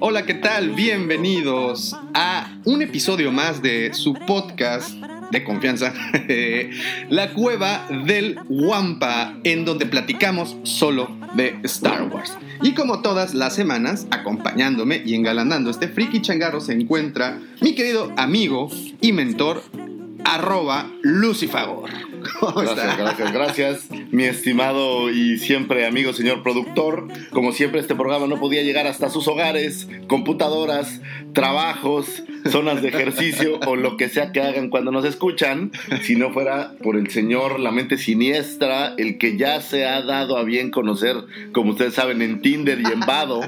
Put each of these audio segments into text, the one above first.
Hola, ¿qué tal? Bienvenidos a un episodio más de su podcast de confianza, La Cueva del Wampa, en donde platicamos solo de Star Wars. Y como todas las semanas, acompañándome y engalanando este friki changarro se encuentra mi querido amigo y mentor, arroba Lucifagor. Gracias, gracias, gracias, mi estimado y siempre amigo señor productor. Como siempre, este programa no podía llegar hasta sus hogares, computadoras, trabajos, zonas de ejercicio o lo que sea que hagan cuando nos escuchan, si no fuera por el señor, la mente siniestra, el que ya se ha dado a bien conocer, como ustedes saben, en Tinder y en Vado.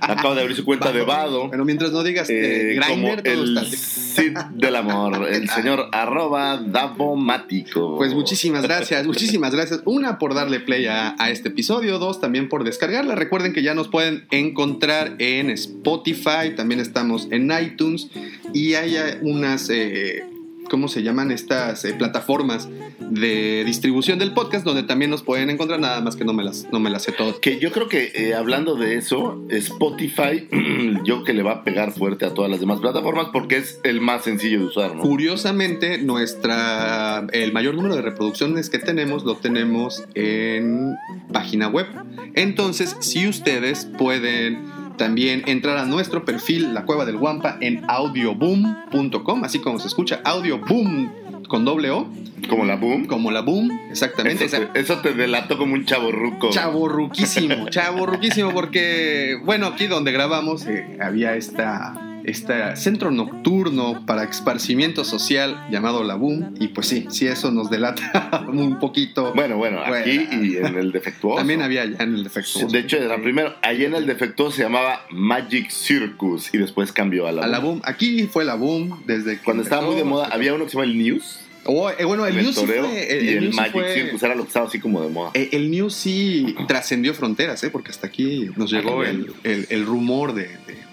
Acaba de abrir su cuenta de Vado. Pero mientras no digas eh, como el Cid del amor, el señor arroba Davomático. Pues muchísimas gracias, muchísimas gracias. Una por darle play a, este episodio, dos también por descargarla. Recuerden que ya nos pueden encontrar en Spotify, también estamos en iTunes y hay unas eh, ¿cómo se llaman estas eh, plataformas de distribución del podcast donde también nos pueden encontrar? Nada más que no me las, no me las sé todas. Que yo creo que eh, hablando de eso, Spotify, yo que le va a pegar fuerte a todas las demás plataformas porque es el más sencillo de usar, ¿no? Curiosamente, nuestra, el mayor número de reproducciones que tenemos lo tenemos en página web. Entonces, si ustedes pueden también entrar a nuestro perfil La Cueva del Guampa en audioboom.com, así como se escucha, audioboom con doble O. Como la boom. Como la boom, exactamente. Eso te, eso te delató como un chavo ruco. Chavo ruquísimo, chavo ruquísimo, porque, bueno, aquí donde grabamos eh, había esta este centro nocturno para esparcimiento social llamado La Boom. Y pues sí, sí, eso nos delata un poquito. Bueno, bueno, aquí y en el defectuoso. También había allá en el defectuoso. De hecho, era primero, allá en el defectuoso se llamaba Magic Circus y después cambió a La, a la Boom. Aquí fue La Boom desde que Cuando estaba muy de moda, había uno que se llama el News. Oh, eh, bueno, el, News sí fue, el, y el, Magic Circus era lo que estaba así como de moda. Eh, el, News sí trascendió fronteras, ¿eh? porque hasta aquí nos llegó el, rumor de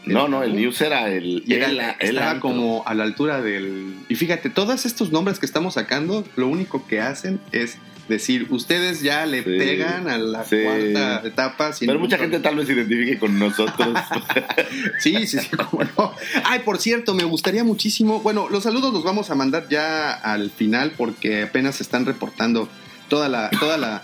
no, no, el News era el. Era la, estaba como a la altura del. Y fíjate, todos estos nombres que estamos sacando, lo único que hacen es decir, ustedes ya le pegan a la cuarta etapa. Pero mucha gente tal vez se identifique con nosotros. sí, sí, sí, cómo no. Ay, por cierto, me gustaría muchísimo. Bueno, los saludos los vamos a mandar ya al final porque apenas se están reportando toda la, toda la,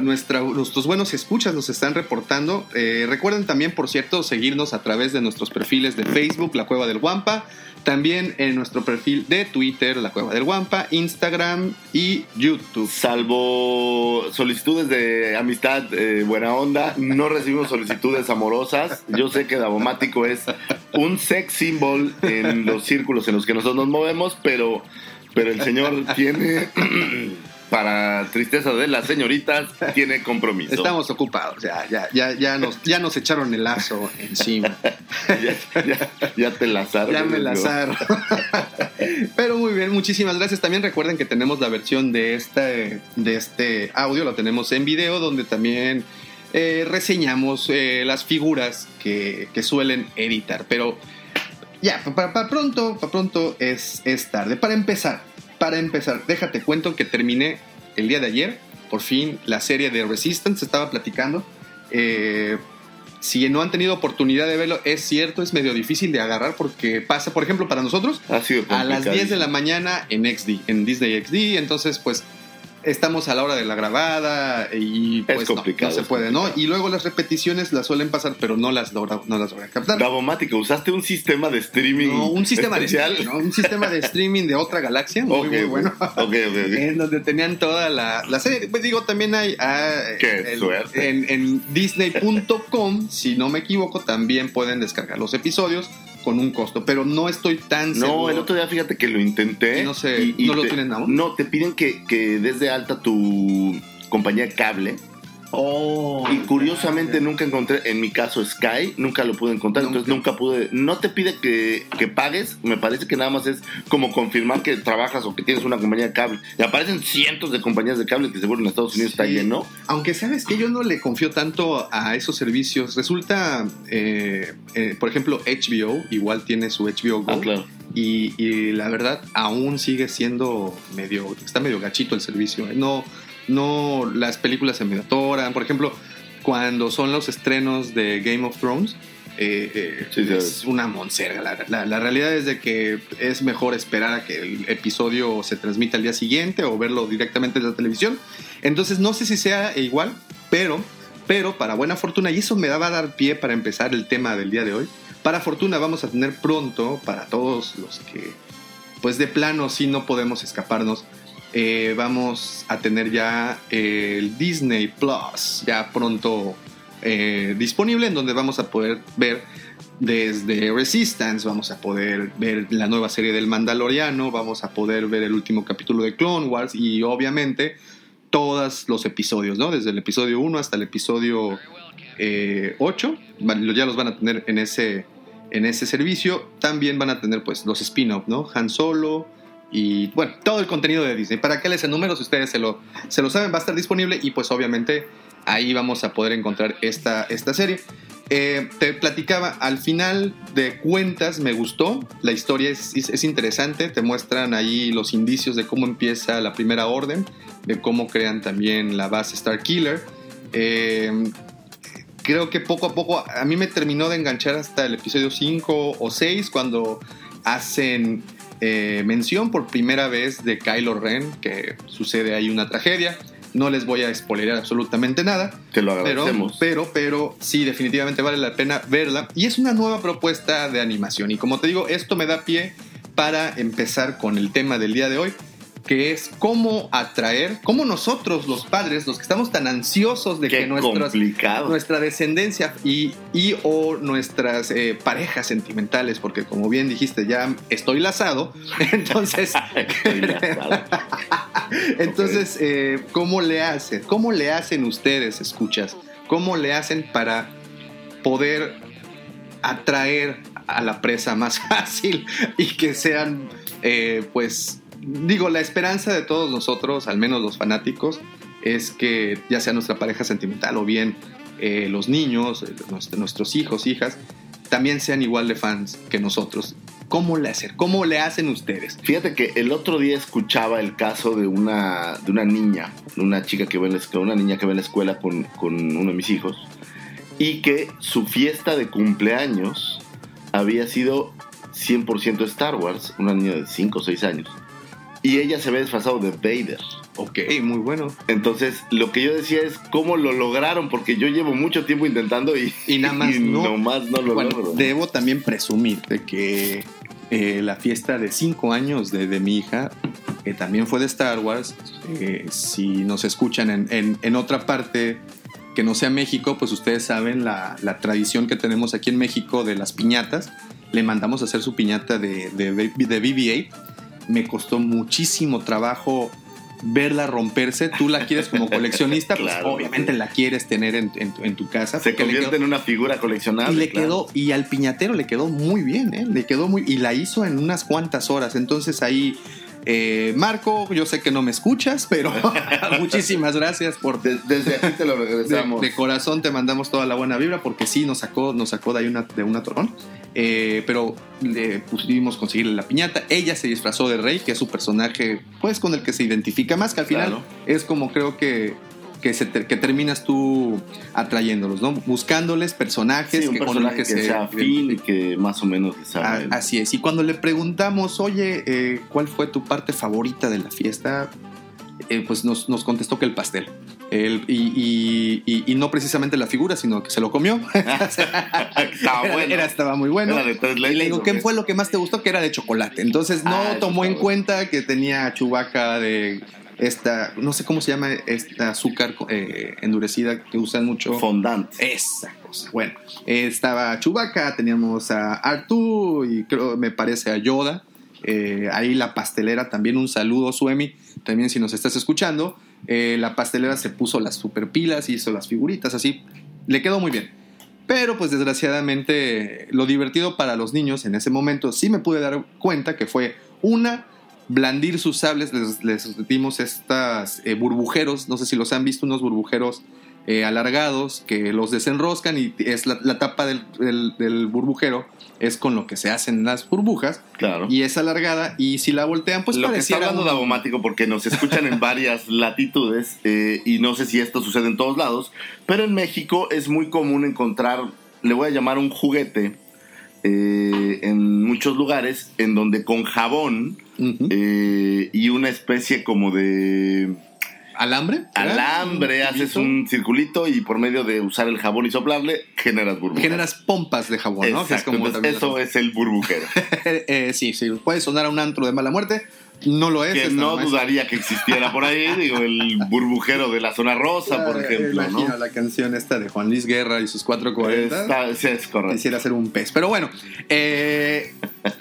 nuestra, nuestros buenos escuchas nos están reportando. Eh, recuerden también, por cierto, seguirnos a través de nuestros perfiles de Facebook, La Cueva del Guampa, también en nuestro perfil de Twitter, La Cueva del Guampa, Instagram y YouTube. Salvo solicitudes de amistad, eh, buena onda, no recibimos solicitudes amorosas. Yo sé que Davomático es un sex symbol en los círculos en los que nosotros nos movemos, pero, pero el señor tiene para tristeza de las señoritas, tiene compromiso. Estamos ocupados, ya, ya, ya, ya, nos, ya nos echaron el lazo encima. ya, te lazaron. Ya me lazaron. Pero muy bien, muchísimas gracias. También recuerden que tenemos la versión de este, de este audio, lo tenemos en video, donde también eh, reseñamos eh, las figuras que, suelen editar. Pero ya, para, pronto, para pronto es, es tarde. Para empezar, para empezar, déjate cuento que terminé el día de ayer, por fin, la serie de Resistance, estaba platicando. Eh, si no han tenido oportunidad de verlo, es cierto, es medio difícil de agarrar porque pasa, por ejemplo, para nosotros, a las 10 de la mañana en XD, en Disney XD, entonces pues estamos a la hora de la grabada y pues no, se puede, ¿no? Y luego las repeticiones las suelen pasar, pero no las logra, no las logra captar. Davomático, ¿usaste un sistema de streaming? No, un sistema de ¿no? un sistema de streaming de otra galaxia, muy, muy bueno. en donde tenían toda la, la serie. Pues digo, también hay ah, Qué suerte. en, en disney.com, si no me equivoco, también pueden descargar los episodios con un costo, pero no estoy tan seguro. No, el otro día fíjate que lo intenté. Y no sé, ¿no lo tienen aún? No, te piden que, que des de alta tu compañía de cable. Oh, y curiosamente nunca encontré, en mi caso Sky, nunca lo pude encontrar, entonces nunca pude, no te pide que, que, pagues, me parece que nada más es como confirmar que trabajas o que tienes una compañía de cable. Y aparecen cientos de compañías de cable que seguro en Estados Unidos está lleno. Aunque sabes que yo no le confío tanto a esos servicios, resulta, eh, eh, por ejemplo, HBO igual tiene su HBO Go. Ah, claro. Y, y, la verdad aún sigue siendo medio, está medio gachito el servicio. ¿eh? No, no las películas se me atoran. Por ejemplo, cuando son los estrenos de Game of Thrones, eh, eh, Sí, sí. es una monserga. La, la- la realidad es de que es mejor esperar a que el episodio se transmita al día siguiente o verlo directamente en la televisión. Entonces no sé si sea igual, pero, pero para buena fortuna, y eso me daba a dar pie para empezar el tema del día de hoy, para fortuna vamos a tener pronto, para todos los que, pues de plano sí no podemos escaparnos, eh, vamos a tener ya el Disney Plus, ya pronto eh, disponible, en donde vamos a poder ver desde Resistance, vamos a poder ver la nueva serie del Mandaloriano, vamos a poder ver el último capítulo de Clone Wars y obviamente todos los episodios, ¿no? Desde el episodio 1 hasta el episodio eh, 8, van- ya los van a tener en ese, en ese servicio. También van a tener pues los spin-off, ¿no? Han Solo y bueno, todo el contenido de Disney. ¿Para qué les enumero si ustedes se lo, se lo saben? Va a estar disponible y pues obviamente ahí vamos a poder encontrar esta, esta serie. Eh, te platicaba, al final de cuentas me gustó, la historia es, es- es interesante, te muestran ahí los indicios de cómo empieza la primera orden, de cómo crean también la base Star Killer. Eh, creo que poco a poco a mí me terminó de enganchar hasta el episodio 5 o 6 cuando hacen eh, mención por primera vez de Kylo Ren, que sucede ahí una tragedia. No les voy a spoilear absolutamente nada, Te lo pero, agradecemos. pero, pero sí, definitivamente vale la pena verla. Y es una nueva propuesta de animación. Y como te digo, esto me da pie para empezar con el tema del día de hoy, que es cómo atraer, cómo nosotros los padres, los que estamos tan ansiosos de Qué que nuestras, nuestra descendencia y, y o nuestras eh, parejas sentimentales, porque como bien dijiste, ya estoy lazado, entonces... Estoy lazado. Entonces, eh, ¿cómo le hacen? ¿Cómo le hacen ustedes, escuchas? ¿Cómo le hacen para poder atraer a la presa más fácil y que sean, eh, pues, digo, la esperanza de todos nosotros, al menos los fanáticos, es que ya sea nuestra pareja sentimental o bien eh, los niños, eh, nuestro- nuestros hijos, hijas, también sean igual de fans que nosotros. ¿Cómo le hacen? ¿Cómo le hacen ustedes? Fíjate que el otro día escuchaba el caso de una, de una niña, una chica que ve en la escuela, una niña que ve en la escuela con, con uno de mis hijos, y que su fiesta de cumpleaños había sido 100% Star Wars, una niña de 5 o 6 años. Y ella se había disfrazado de Vader. Ok, muy bueno. Entonces, lo que yo decía es cómo lo lograron, porque yo llevo mucho tiempo intentando y, Y nada más y no. nomás no lo Bueno, logro. debo también presumir de que eh, la fiesta de 5 años de, de mi hija eh, también fue de Star Wars. Eh, si nos escuchan en, en- en otra parte que no sea México, pues ustedes saben la, la tradición que tenemos aquí en México de las piñatas. Le mandamos a hacer su piñata de, de, de BB-8. Me costó muchísimo trabajo verla romperse. Tú la quieres como coleccionista, pues obviamente la quieres tener en, en tu- en tu casa. Se convierte quedó- en una figura coleccionable. y le claro. quedó, y al piñatero le quedó muy bien, ¿eh? Le quedó muy, y la hizo en unas cuantas horas. Entonces ahí, eh, Marco, yo sé que no me escuchas, pero muchísimas gracias por... De- desde aquí te lo regresamos. de corazón te mandamos toda la buena vibra porque sí nos sacó, nos sacó de ahí una, de. Eh, pero le pudimos conseguirle la piñata. Ella se disfrazó de Rey, que es su personaje, pues con el que se identifica más, que al final Claro. es como creo que, que, se que terminas tú atrayéndolos, ¿no? Buscándoles personajes Sí, un que con personaje los que que se sea afín y que más o menos Ah, así es. Y cuando le preguntamos, oye, eh, ¿cuál fue tu parte favorita de la fiesta? Eh, pues nos, nos contestó que el pastel. El- y, y- y- y no precisamente la figura, sino que se lo comió. Estaba bueno. era- estaba muy bueno. Era de tres Y le digo, ¿o ¿qué fue lo que más te gustó? Que era de chocolate. Entonces no Ah, tomó en bueno. cuenta que tenía chubaca de esta, no sé cómo se llama, esta azúcar eh, endurecida que usan mucho. Fondant. Esa cosa. Bueno, eh, estaba Chubaca, teníamos a Artu y creo, me parece a Yoda. Eh, ahí la pastelera también un saludo, Suemi, también si nos estás escuchando. Eh, la pastelera se puso las super pilas, hizo las figuritas, así. Le quedó muy bien. Pero pues desgraciadamente lo divertido para los niños en ese momento sí me pude dar cuenta que fue una blandir sus sables, les, les dimos estas eh, burbujeros, no sé si los han visto, unos burbujeros eh, alargados que los desenroscan y es la, la tapa del, del- del burbujero es con lo que se hacen las burbujas Claro. y es alargada y si la voltean pues lo que está hablando un- de Abomático, porque nos escuchan en varias latitudes, eh, y no sé si esto sucede en todos lados, pero en México es muy común encontrar, le voy a llamar un juguete, eh, en muchos lugares, en donde con jabón eh, y una especie como de alambre alambre, Un haces un circulito y por medio de usar el jabón y soplarle, generas burbujas. generas pompas de jabón ¿no? Que es Exacto, como entonces eso es el burbujero. Eh, sí, sí, puede sonar a un antro de mala muerte. No lo es. que no dudaría que existiera por ahí, digo, el burbujero de la zona rosa, por ejemplo, ¿no? la canción esta de Juan Luis Guerra y sus 440. Está- sí, es correcto. Quisiera ser un pez. Pero bueno, eh,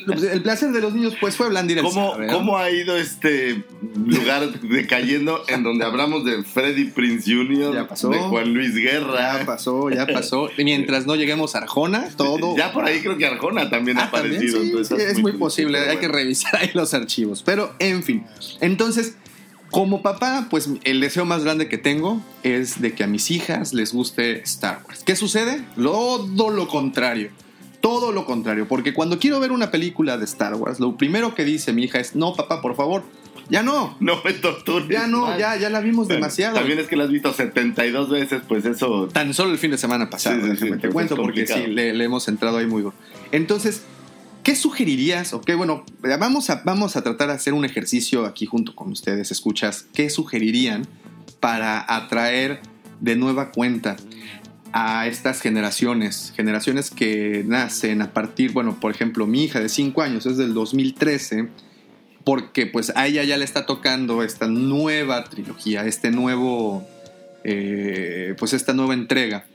el placer de los niños pues fue blandir el ¿Cómo. ¿Cómo ha ido este lugar decayendo en donde hablamos de Freddie Prince Jr., Ya pasó. de Juan Luis Guerra? Ya pasó, ya pasó. Y Mientras no lleguemos a Arjona, todo... Ya por ahí creo que Arjona también ha Ah, también, aparecido. sí, es muy posible, hay que revisar ahí los archivos. Pero, en fin. Entonces, como papá, pues el deseo más grande que tengo es de que a mis hijas les guste Star Wars. ¿Qué sucede? Todo lo contrario. Todo lo contrario. Porque cuando quiero ver una película de Star Wars, lo primero que dice mi hija es, no, papá, por favor, ya no. No me tortures. Ya no, ya, ya la vimos Bueno, demasiado. También es que la has visto 72 veces, pues eso... Tan solo el fin de semana pasado, Sí, sí, te entonces cuento, porque sí, le, le hemos entrado ahí muy duro. Entonces, ¿qué sugerirías? O qué, bueno, vamos a, vamos a tratar de hacer un ejercicio aquí junto con ustedes, escuchas. ¿Qué sugerirían para atraer de nueva cuenta a estas generaciones? Generaciones que nacen a partir, bueno, por ejemplo, mi hija de 5 años es del 2013 porque pues a ella ya le está tocando esta nueva trilogía, este nuevo, eh, pues esta nueva entrega.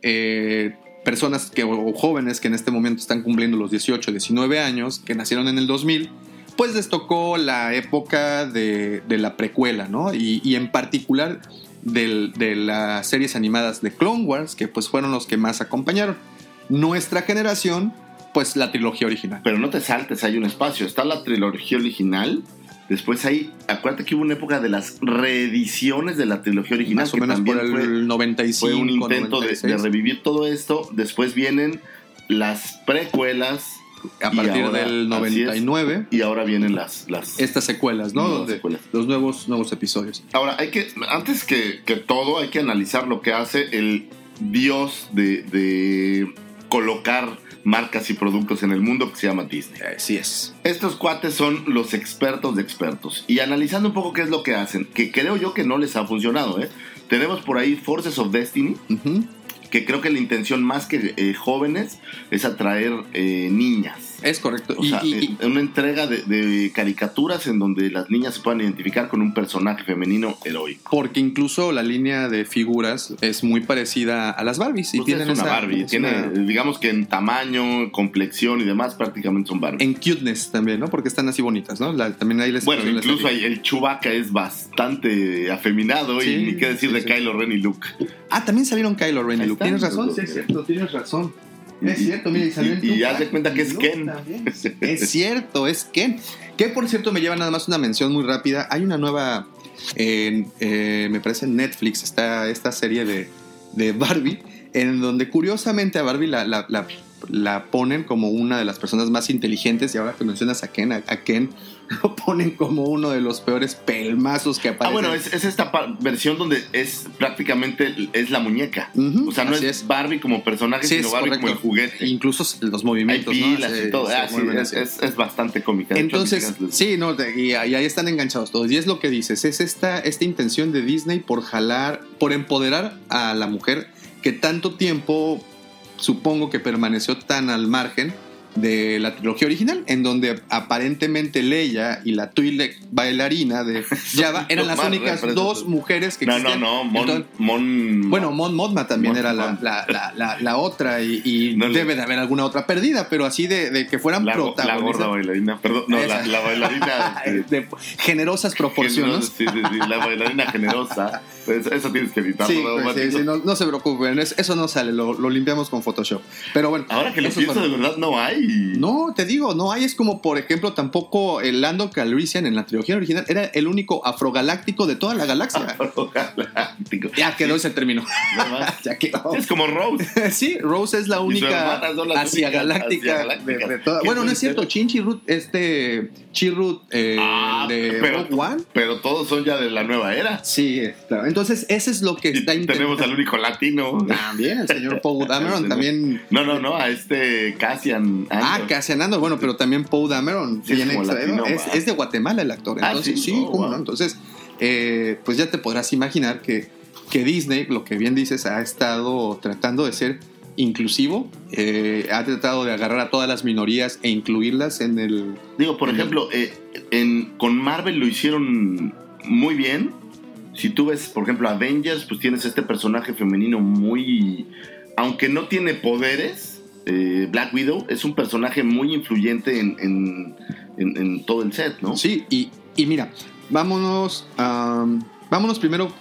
Eh, personas que, o jóvenes que en este momento están cumpliendo los 18, 19 años, que nacieron en el 2000, pues les tocó la época de, la precuela, ¿no? Y en particular del- de las series animadas de Clone Wars, que pues fueron los que más acompañaron. Nuestra generación, pues la trilogía original. Pero no te saltes, hay un espacio. Está la trilogía original. Después hay, acuérdate que hubo una época de las reediciones de la trilogía original. Más o que menos por también el fue- 95. fue un intento de, 96. de revivir todo esto. Después vienen las precuelas. A partir ahora- del así es. 99 Y ahora vienen las... las estas secuelas, ¿no? nuevas Donde- secuelas. los nuevos nuevos episodios. Ahora, hay que, antes que, que todo, hay que analizar lo que hace el dios de, de colocar marcas y productos en el mundo que se llama Disney. Así es. Estos cuates son los expertos de expertos. Y analizando un poco qué es lo que hacen, que creo yo que no les ha funcionado, ¿eh? Tenemos por ahí Forces of Destiny, Ujú. Que creo que la intención más que eh, jóvenes es atraer eh, niñas. Es correcto. O Y- sea, y- eh, y- una entrega de, de caricaturas en donde las niñas se puedan identificar con un personaje femenino heroico. porque incluso la línea de figuras es muy parecida a las Barbies. Y Pues tienen es una esa- Barbie, es tiene, una- digamos que en tamaño, complexión y demás, prácticamente son Barbie. En cuteness también, ¿no? Porque están así bonitas, ¿no? La- también ahí les Bueno, incluso hay- el Chewbacca es bastante afeminado Sí, y ni qué decir sí, de sí. Kylo Ren y Luke. Ah, también salieron Kylo Ren y Ahí Luke. Tienes razón, sí, es cierto, tienes razón. Es cierto, mira, y salió Y- y haz de cuenta que es Ken. Es cierto, es Ken. Que por cierto me lleva nada más una mención muy rápida. Hay una nueva, en, eh, me parece en Netflix, está esta serie de, de Barbie, en donde curiosamente a Barbie la, la- la- la ponen como una de las personas más inteligentes y ahora que mencionas a Ken, a, a Ken lo ponen como uno de los peores pelmazos que Ah, aparecen. bueno, es, es esta versión donde es prácticamente es la muñeca. O sea, no es, Barbie como personaje, Sí, sino Barbie como el juguete. Incluso los Hay movimientos, ¿no? pilas Se- y todo. Ah, sí, es, bastante cómica. Hecho, Entonces, sí, no, y, ahí ahí están enganchados todos. Y es lo que dices, es esta, esta intención de Disney por jalar, por empoderar a la mujer que tanto tiempo supongo que permaneció tan al margen de la trilogía original, en donde aparentemente Leia y la Twi'lek bailarina de Java eran las únicas dos mujeres que No, existían. no, no. Mon, Entonces, Mon- bueno, Mon Mothma también Mon- era la, la- la- la- la otra y, y No debe de haber alguna otra perdida, pero así de, de que fueran go- la protagonistas. gorda bailarina. Perdón, no, la, bailarina. este, de generosas proporciones. generosa, Sí, sí, sí, la bailarina generosa. Pues eso tienes que editarlo. Sí, ¿no, pues, sí, sí, no, no se preocupen, es- eso no sale, lo, lo limpiamos con Photoshop. Pero bueno, Ahora que lo pienso, de verdad no hay. No, te digo, no hay. Es como, por ejemplo, tampoco el Lando Calrissian en la trilogía original era el único afrogaláctico de toda la galaxia. Galáctico. ya quedó ese término. Ya quedó. Es como Rose. Sí, Rose es la única únicas galáctica asiagalácticas. de, de toda- ¿Qué Bueno, no es cierto. ser? Chin Chirrut, este Chirrut eh, Ah, de pero, Rogue One. pero todos son ya de la nueva era. Sí, es claro. Entonces, ese es lo que Y está tenemos al único latino. También el señor Poe Dameron también. No, no, no, a este Cassian. Ah. Cassian Andor, bueno, pero también Poe Dameron Sí, es viene extraído. es, va. es de Guatemala el actor. Ah, Entonces, sí, sí, oh, cómo wow. no. Entonces, eh, pues ya te podrás imaginar que, que Disney, lo que bien dices, ha estado tratando de ser inclusivo, eh, ha tratado de agarrar a todas las minorías e incluirlas en el... Digo, por Ujú. ejemplo, eh, en, con Marvel lo hicieron muy bien. Si tú ves, por ejemplo, Avengers, pues tienes este personaje femenino muy... Aunque no tiene poderes, eh, Black Widow es un personaje muy influyente en, en- en- en todo el set, ¿no? Sí, y, y mira, vámonos, vámonos primero,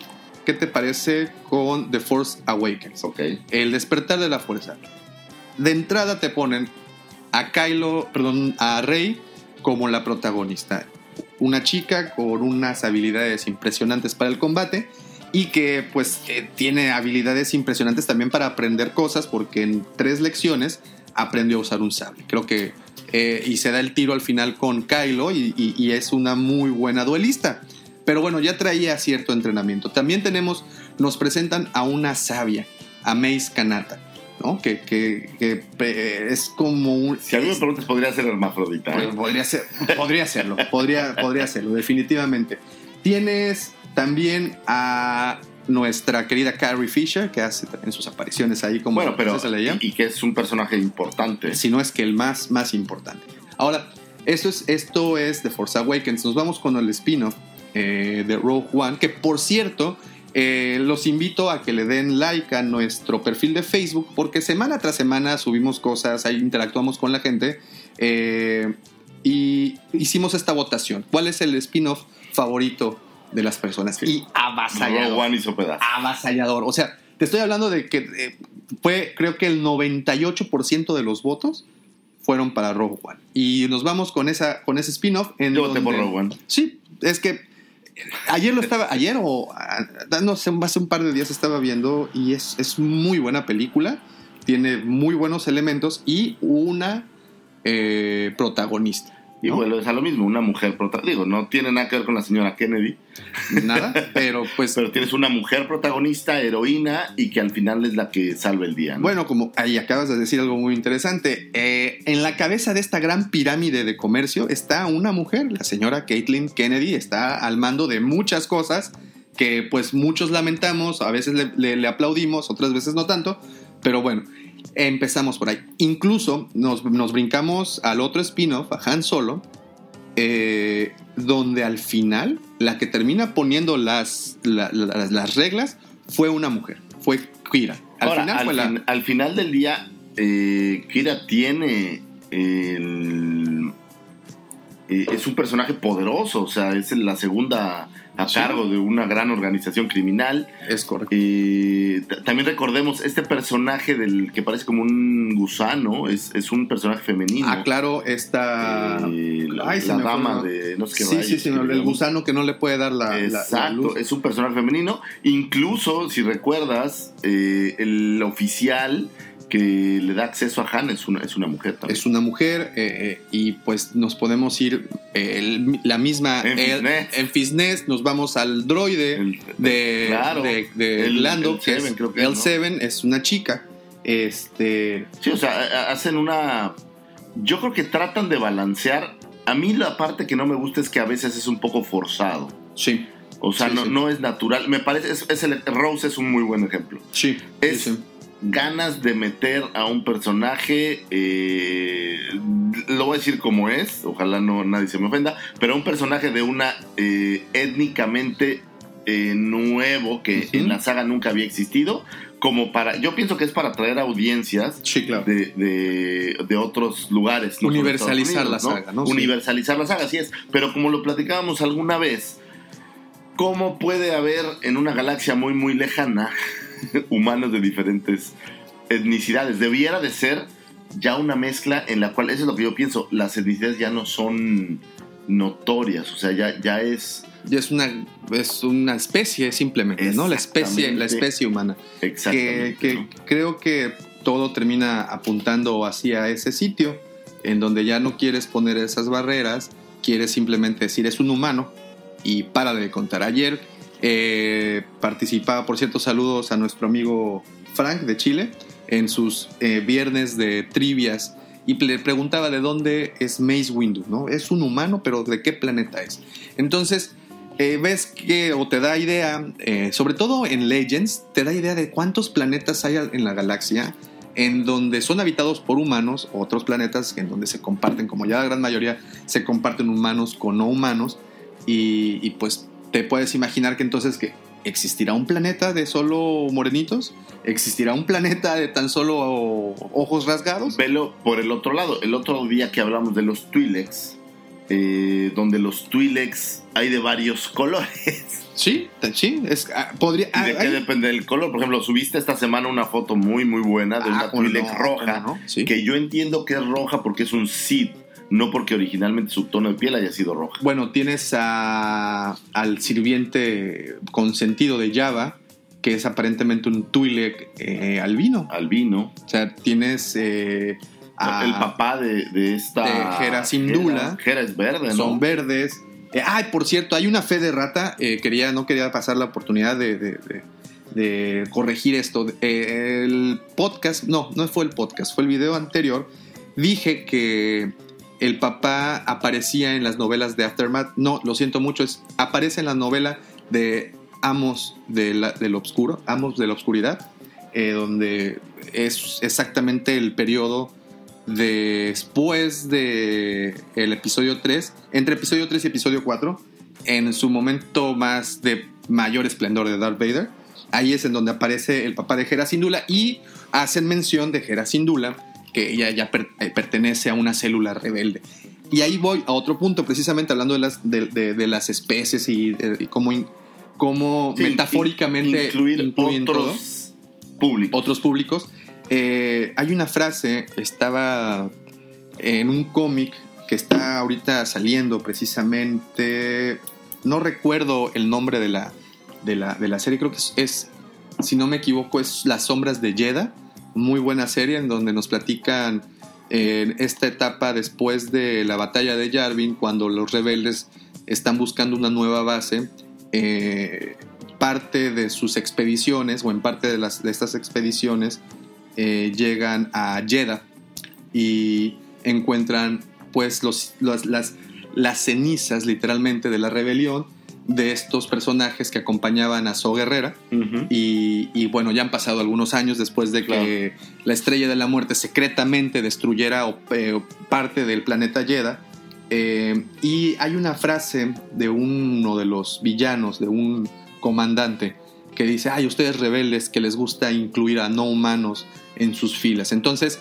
¿qué te parece con The Force Awakens? Ok. El despertar de la fuerza. De entrada te ponen a Kylo, perdón, a Rey como la protagonista. Una chica con unas habilidades impresionantes para el combate y que pues eh, tiene habilidades impresionantes también para aprender cosas porque en tres lecciones aprendió a usar un sable. Creo que eh, y se da el tiro al final con Kylo y, y- y es una muy buena duelista. Pero bueno, ya traía cierto entrenamiento. También tenemos, nos presentan a una sabia, a Mace Kanata, ¿no? Que, que- que, eh, es como un... Si a mí me preguntas, podría ser hermafrodita. ¿eh? Pues, podría ser, podría serlo, podría, podría serlo, definitivamente. Tienes también a nuestra querida Carrie Fisher, que hace también sus apariciones ahí como Bueno, pero. Princesa Leia Y, y que es un personaje importante. si no es que el más, más importante. Ahora, esto es, esto es The Force Awakens. Nos vamos con el spin-off eh, de Rogue One, que por cierto, eh, los invito a que le den like a nuestro perfil de Facebook, porque semana tras semana subimos cosas, ahí interactuamos con la gente. eh, y hicimos esta votación. ¿Cuál es el spin-off favorito de las personas? Sí. Y avasallador One hizo pedazo. avasallador. O sea, te estoy hablando de que eh, fue, creo que el 98% de los votos fueron para Rogue One. Y nos vamos con esa con ese spin-off en Yo voté por donde- Rogue One. Sí, es que ayer lo estaba, ayer o no sé, hace un par de días estaba viendo y es, es muy buena película. Tiene muy buenos elementos y una eh, protagonista. Y ¿no? bueno, es a lo mismo, una mujer protagonista. Digo, no tiene nada que ver con la señora Kennedy, Nada, pero pues pero tienes una mujer protagonista, heroína, y que al final es la que salva el día. ¿no? Bueno, como ahí acabas de decir algo muy interesante, eh, en la cabeza de esta gran pirámide de comercio está una mujer, la señora Caitlin Kennedy, está al mando de muchas cosas que pues muchos lamentamos, a veces le, le- le aplaudimos, otras veces no tanto, pero bueno, empezamos por ahí. Incluso nos, nos brincamos al otro spin-off, a Han Solo, eh, donde al final la que termina poniendo las, la- la- las reglas fue una mujer, fue Kira. Al Ahora, final al, fue la... fin- al final del día, eh, Kira tiene el... eh, es un personaje poderoso, o sea, es la segunda a Sí. cargo de una gran organización criminal. Es correcto. Eh, también recordemos este personaje del que parece como un gusano, es, es un personaje femenino. Ah, claro, esta. Eh, la Ay, dama de no sé qué sí, rayos, sí, sí, el gusano que no le puede dar la, la- la Exacto, luz. es un personaje femenino. Incluso, si recuerdas, eh, el oficial que le da acceso a Han es una, es una mujer también. Es una mujer eh, eh, y pues nos podemos ir eh, el- la misma En el- Fisnés. en Fisnés, nos vamos al droide El- de, claro. de, de El- Lando, el que Seven, es, creo que el es, ¿no? Seven es una chica. Este, Sí, o sea, hacen una... Yo creo que tratan de balancear. A mí la parte que no me gusta es que a veces es un poco forzado. sí, O sea, Sí, no, sí. no es natural. Me parece, es, es el, Rose es un muy buen ejemplo. sí, Es- sí. Ganas de meter a un personaje, eh, lo voy a decir como es, ojalá no nadie se me ofenda, pero un personaje de una eh, étnicamente eh, nuevo que en la saga nunca había existido, como para, yo pienso que es para atraer audiencias de, de, otros lugares. Universalizar la saga, ¿no? Universalizar la saga, así es. Pero como lo platicábamos alguna vez, ¿cómo puede haber en una galaxia muy, muy lejana humanos de diferentes etnicidades. Debiera de ser ya una mezcla en la cual, eso es lo que yo pienso, las etnicidades ya no son notorias, o sea, ya, ya es... Ya es una, es una especie simplemente, ¿no? La especie, la especie humana. Exactamente. Que, creo que todo termina apuntando hacia ese sitio, en donde ya no quieres poner esas barreras, quieres simplemente decir es un humano y para de contar. Ayer eh, participaba, por cierto, saludos a nuestro amigo Frank de Chile en sus eh, viernes de trivias y le preguntaba de dónde es Mace Windu, ¿no? Es un humano, pero ¿de qué planeta es? Entonces, eh, ves que, o te da idea, sobre todo en Legends, te da idea de cuántos planetas hay en la galaxia en donde son habitados por humanos, otros planetas en donde se comparten, como ya la gran mayoría se comparten humanos con no humanos, y, y pues te puedes imaginar que entonces que existirá un planeta de solo morenitos, existirá un planeta de tan solo ojos rasgados. Velo por el otro lado. El otro día que hablamos de los Twi'leks, eh, donde los Twi'leks hay de varios colores. Sí, sí, es, ah, podría. ¿De ah, qué depende del color? Por ejemplo, subiste esta semana una foto muy, muy buena de una ah, Twi'lek roja, que yo entiendo que es roja porque es un Sith no porque originalmente su tono de piel haya sido roja. Bueno, tienes al sirviente consentido de Java, que es aparentemente un Twi'lek eh, albino. Albino. O sea, tienes... Eh, el papá de, esta... De Hera Sindula. Hera es verde, ¿no? Son verdes. Eh, ay, por cierto, hay una fe de rata. quería, no quería pasar la oportunidad de, de corregir esto. el podcast, no, no fue el podcast, fue el video anterior. Dije que el papá aparecía en las novelas de Aftermath. No, lo siento mucho, es, aparece en la novela de Amos de la, del Obscuro, Amos de la Oscuridad, eh, donde es exactamente el periodo después de el episodio 3, entre episodio 3 y episodio 4, en su momento más de mayor esplendor de Darth Vader. Ahí es en donde aparece el papá de Hera Syndulla y hacen mención de Hera Syndulla que ella ya eh, pertenece a una célula rebelde. Y ahí voy a otro punto, precisamente hablando de las, de, las especies y, cómo, metafóricamente incluir otros públicos. Otros públicos. Eh, hay una frase, estaba en un cómic que está ahorita saliendo precisamente, no recuerdo el nombre de la, de la, de la serie, creo que es, es, si no me equivoco, es Las Sombras de Jeddah muy buena serie en donde nos platican en esta etapa después de la batalla de Yarvin, cuando los rebeldes están buscando una nueva base, eh, parte de sus expediciones, o en parte de, las, de estas expediciones, eh, llegan a Jeddah y encuentran pues los, las, las cenizas literalmente de la rebelión de estos personajes que acompañaban a So Guerrera. y, bueno, ya han pasado algunos años después de que la Estrella de la Muerte secretamente destruyera eh, parte del planeta Jeddah. Eh, y hay una frase de uno de los villanos, de un comandante, que dice, ay, ustedes rebeldes que les gusta incluir a no humanos en sus filas. Entonces,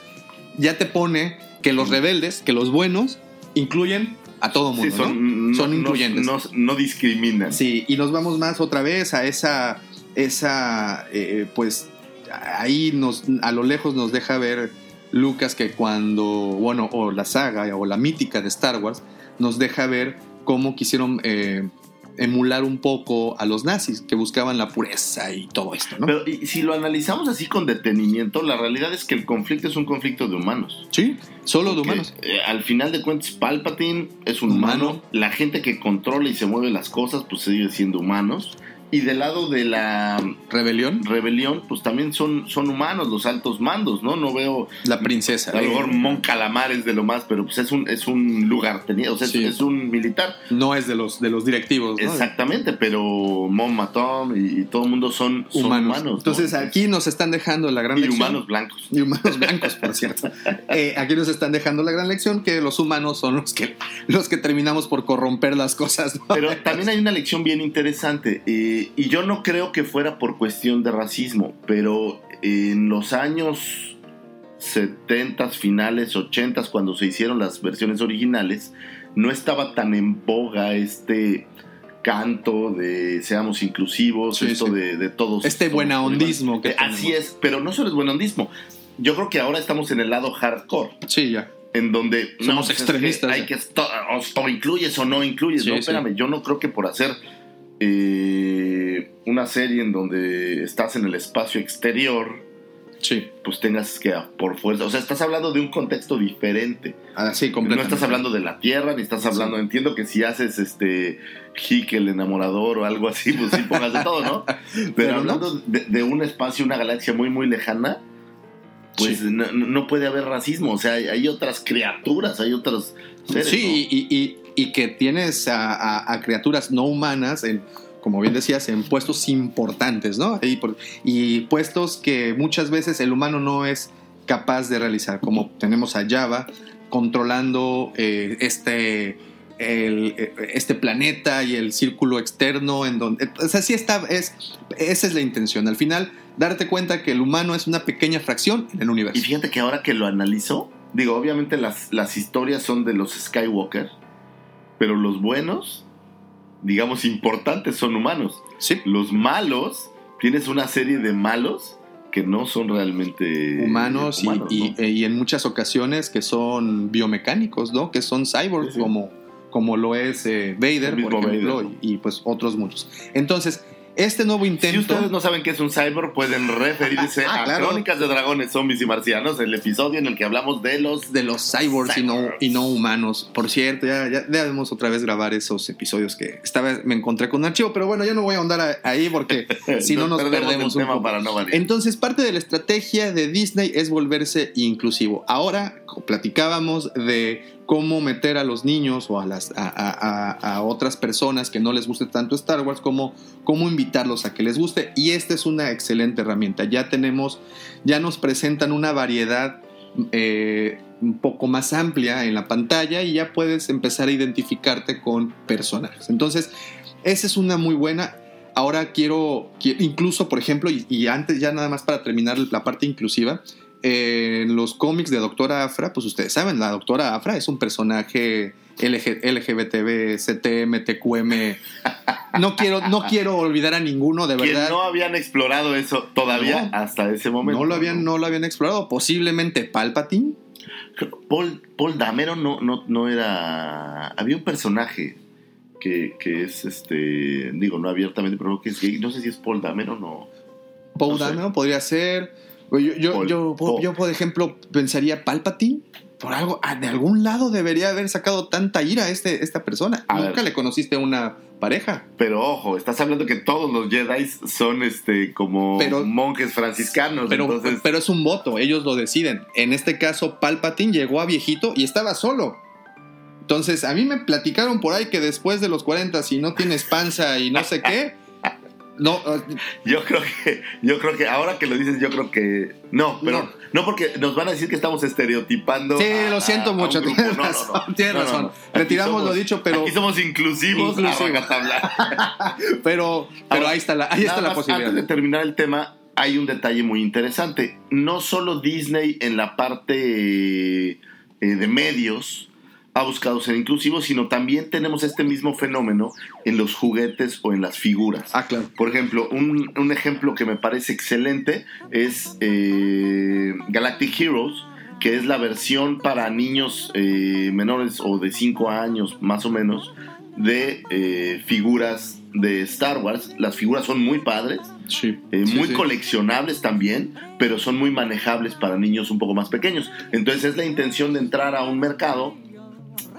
ya te pone que los rebeldes, que los buenos, incluyen a todo mundo, son, son incluyentes. No, discriminan. Sí, y nos vamos más otra vez a esa, esa eh, pues ahí nos, a lo lejos nos deja ver Lucas que cuando, bueno, o la saga o la mítica de Star Wars, nos deja ver cómo quisieron eh, emular un poco a los nazis, que buscaban la pureza y todo esto, ¿no? Pero si lo analizamos así con detenimiento, la realidad es que el conflicto es un conflicto de humanos. Sí, solo de humanos. Eh, al final de cuentas, Palpatine es un humano. La gente que controla y se mueve las cosas, pues sigue siendo humanos. Y del lado de la rebelión, rebelión, pues también son, son humanos los altos mandos, ¿no? No veo. La princesa. A lo mejor Mon Calamar es de lo más, pero pues es un, es un lugar tenido, o sea, es, un militar. No es de los, de los directivos, ¿no? Exactamente, pero Mon Matón y, todo el mundo son, humanos. Entonces aquí nos están dejando la gran y lección. humanos blancos. Y humanos blancos, por cierto. Eh, aquí nos están dejando la gran lección que los humanos son los que, los que terminamos por corromper las cosas. Pero también hay una lección bien interesante. Eh, y yo no creo que fuera por cuestión de racismo, pero en los años 70, finales 80, cuando se hicieron las versiones originales, no estaba tan en boga este canto de seamos inclusivos, esto De, todos. Este buena hondismo que Así es, pero no solo es buena hondismo. Yo creo que ahora estamos en el lado hardcore. Sí, ya. En donde somos pues extremistas. hay que o, incluyes o no incluyes. no, espérame, yo no creo que por hacer eh, una serie en donde estás en el espacio exterior, sí. pues tengas que por fuerza, o sea, estás hablando de un contexto diferente. Ah, sí, no estás hablando de la Tierra, ni estás hablando, entiendo que si haces este Hick el enamorador o algo así, pues sí pongas de todo, ¿no? Pero, hablando de, un espacio, una galaxia muy, muy lejana, pues no, puede haber racismo, o sea, hay, otras criaturas, hay otros seres. Sí, y, y que tienes a, criaturas no humanas en, como bien decías, en puestos importantes, ¿no? Y, puestos que muchas veces el humano no es capaz de realizar, como tenemos a Java controlando eh, este, este planeta y el círculo externo en donde... O sea, sí está, es, esa es la intención. Al final, darte cuenta que el humano es una pequeña fracción en el universo. Y fíjate que ahora que lo analizo, digo, obviamente las, las historias son de los Skywalker, pero los buenos, digamos, importantes son humanos. Sí. Los malos, tienes una serie de malos que no son realmente humanos, y, y, en muchas ocasiones que son biomecánicos, ¿no? Que son cyborgs como, como lo es eh, Vader, por ejemplo, Y, y, pues otros muchos. Entonces, este nuevo intento. Si ustedes no saben qué es un cyborg, pueden referirse ah, a Crónicas de Dragones, Zombies y Marcianos, el episodio en el que hablamos de los. De los cyborgs, Y, no, y, no, humanos. Por cierto, ya, ya debemos otra vez grabar esos episodios que esta vez me encontré con un archivo, pero bueno, ya no voy a ahondar ahí porque si no nos perdemos, un tema Para no Entonces, parte de la estrategia de Disney es volverse inclusivo. Ahora platicábamos de cómo meter a los niños o a, las, a, otras personas que no les guste tanto Star Wars, cómo, cómo invitarlos a que les guste. Y esta es una excelente herramienta. Ya tenemos, ya nos presentan una variedad eh, un poco más amplia en la pantalla y ya puedes empezar a identificarte con personajes. Entonces, esa es una muy buena. Ahora quiero, incluso, por ejemplo, y antes ya nada más para terminar la parte inclusiva, en los cómics de Doctora Afra, pues ustedes saben, la Doctora Afra es un personaje LG, LGBTB, CTM, TQM. No quiero, no quiero olvidar a ninguno, de verdad. Que no habían explorado eso todavía hasta ese momento. No lo habían, no lo habían explorado. Posiblemente Palpatine. Paul, Paul Damero no, no, no era. Había un personaje que, que, es este. Digo, no abiertamente, pero que es gay. No sé si es Paul Damero o no. Paul Damero podría ser. Yo, yo, yo, por ejemplo, pensaría Palpatine. Por algo, ah, de algún lado debería haber sacado tanta ira este, esta persona. Nunca le conociste a una pareja. Pero ojo, estás hablando que todos los Jedi son este como monjes franciscanos. Pero, pero es un voto, ellos lo deciden. En este caso, Palpatine llegó a viejito y estaba solo. Entonces, a mí me platicaron por ahí que después de los 40, si no tienes panza y no sé qué, no, uh, yo creo que, yo creo que ahora que lo dices, yo creo que no, pero no, porque nos van a decir que estamos estereotipando. Sí, lo siento mucho, tienes razón, tienes razón. Retiramos lo dicho, pero aquí somos inclusivos, pero, pero ahí está la, ahí está la posibilidad. Antes de terminar el tema, hay un detalle muy interesante. No solo Disney en la parte eh, de medios ha buscado ser inclusivo, sino también tenemos este mismo fenómeno en los juguetes o en las figuras. Ah, claro. Por ejemplo, un, ejemplo que me parece excelente es eh, Galactic Heroes, que es la versión para niños eh, menores o de 5 años más o menos de eh, figuras de Star Wars. Las figuras son muy padres, muy coleccionables también, pero son muy manejables para niños un poco más pequeños. Entonces es la intención de entrar a un mercado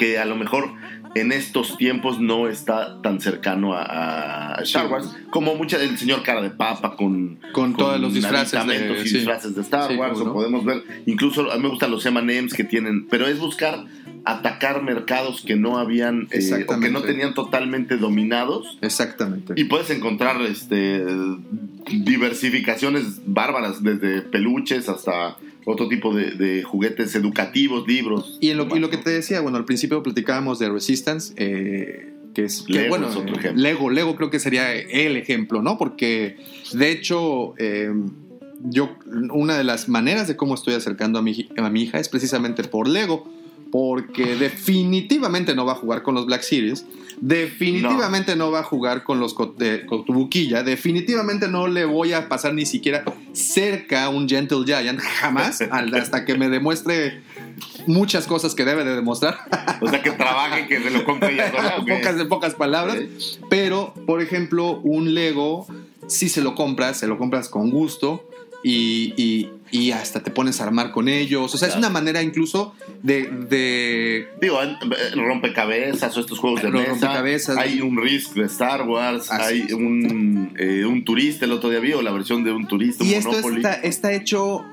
que a lo mejor en estos tiempos no está tan cercano a, a Star. Wars como mucha del señor cara de papa con Con todos los disfraces de- aditamentos y sí. disfraces de Star Sí, Wars cómo o no. podemos ver incluso a mí me gustan los M&M's que tienen pero es buscar atacar mercados que no habían eh, o que no tenían totalmente dominados Exactamente. y puedes encontrar este diversificaciones bárbaras desde peluches hasta otro tipo de, de juguetes educativos libros Y, en lo, y lo que te decía, bueno, al principio platicábamos de Resistance, eh, que es, que, Lego bueno, es otro eh, ejemplo. Lego, Lego creo que sería el ejemplo, ¿no? Porque de hecho, eh, yo, una de las maneras de cómo estoy acercando a mi, a mi hija es precisamente por Lego, porque definitivamente no va a jugar con los Black Series, definitivamente no, va a jugar con los con tu buquilla, definitivamente no le voy a pasar ni siquiera cerca a un Gentle Giant, jamás, hasta que me demuestre muchas cosas que debe de demostrar, o sea que trabaje que se lo compre pocas, en pocas palabras. Pero, por ejemplo, un Lego, si se lo compras, se lo compras con gusto y, y- y hasta te pones a armar con ellos. O sea, es una manera incluso de... de Digo, rompecabezas o estos juegos de Los mesa. rompecabezas. Hay un Risk de Star Wars. Así hay un, eh, un turista. El otro día vi o la versión de un turista, y esto Monopoly. está, está hecho...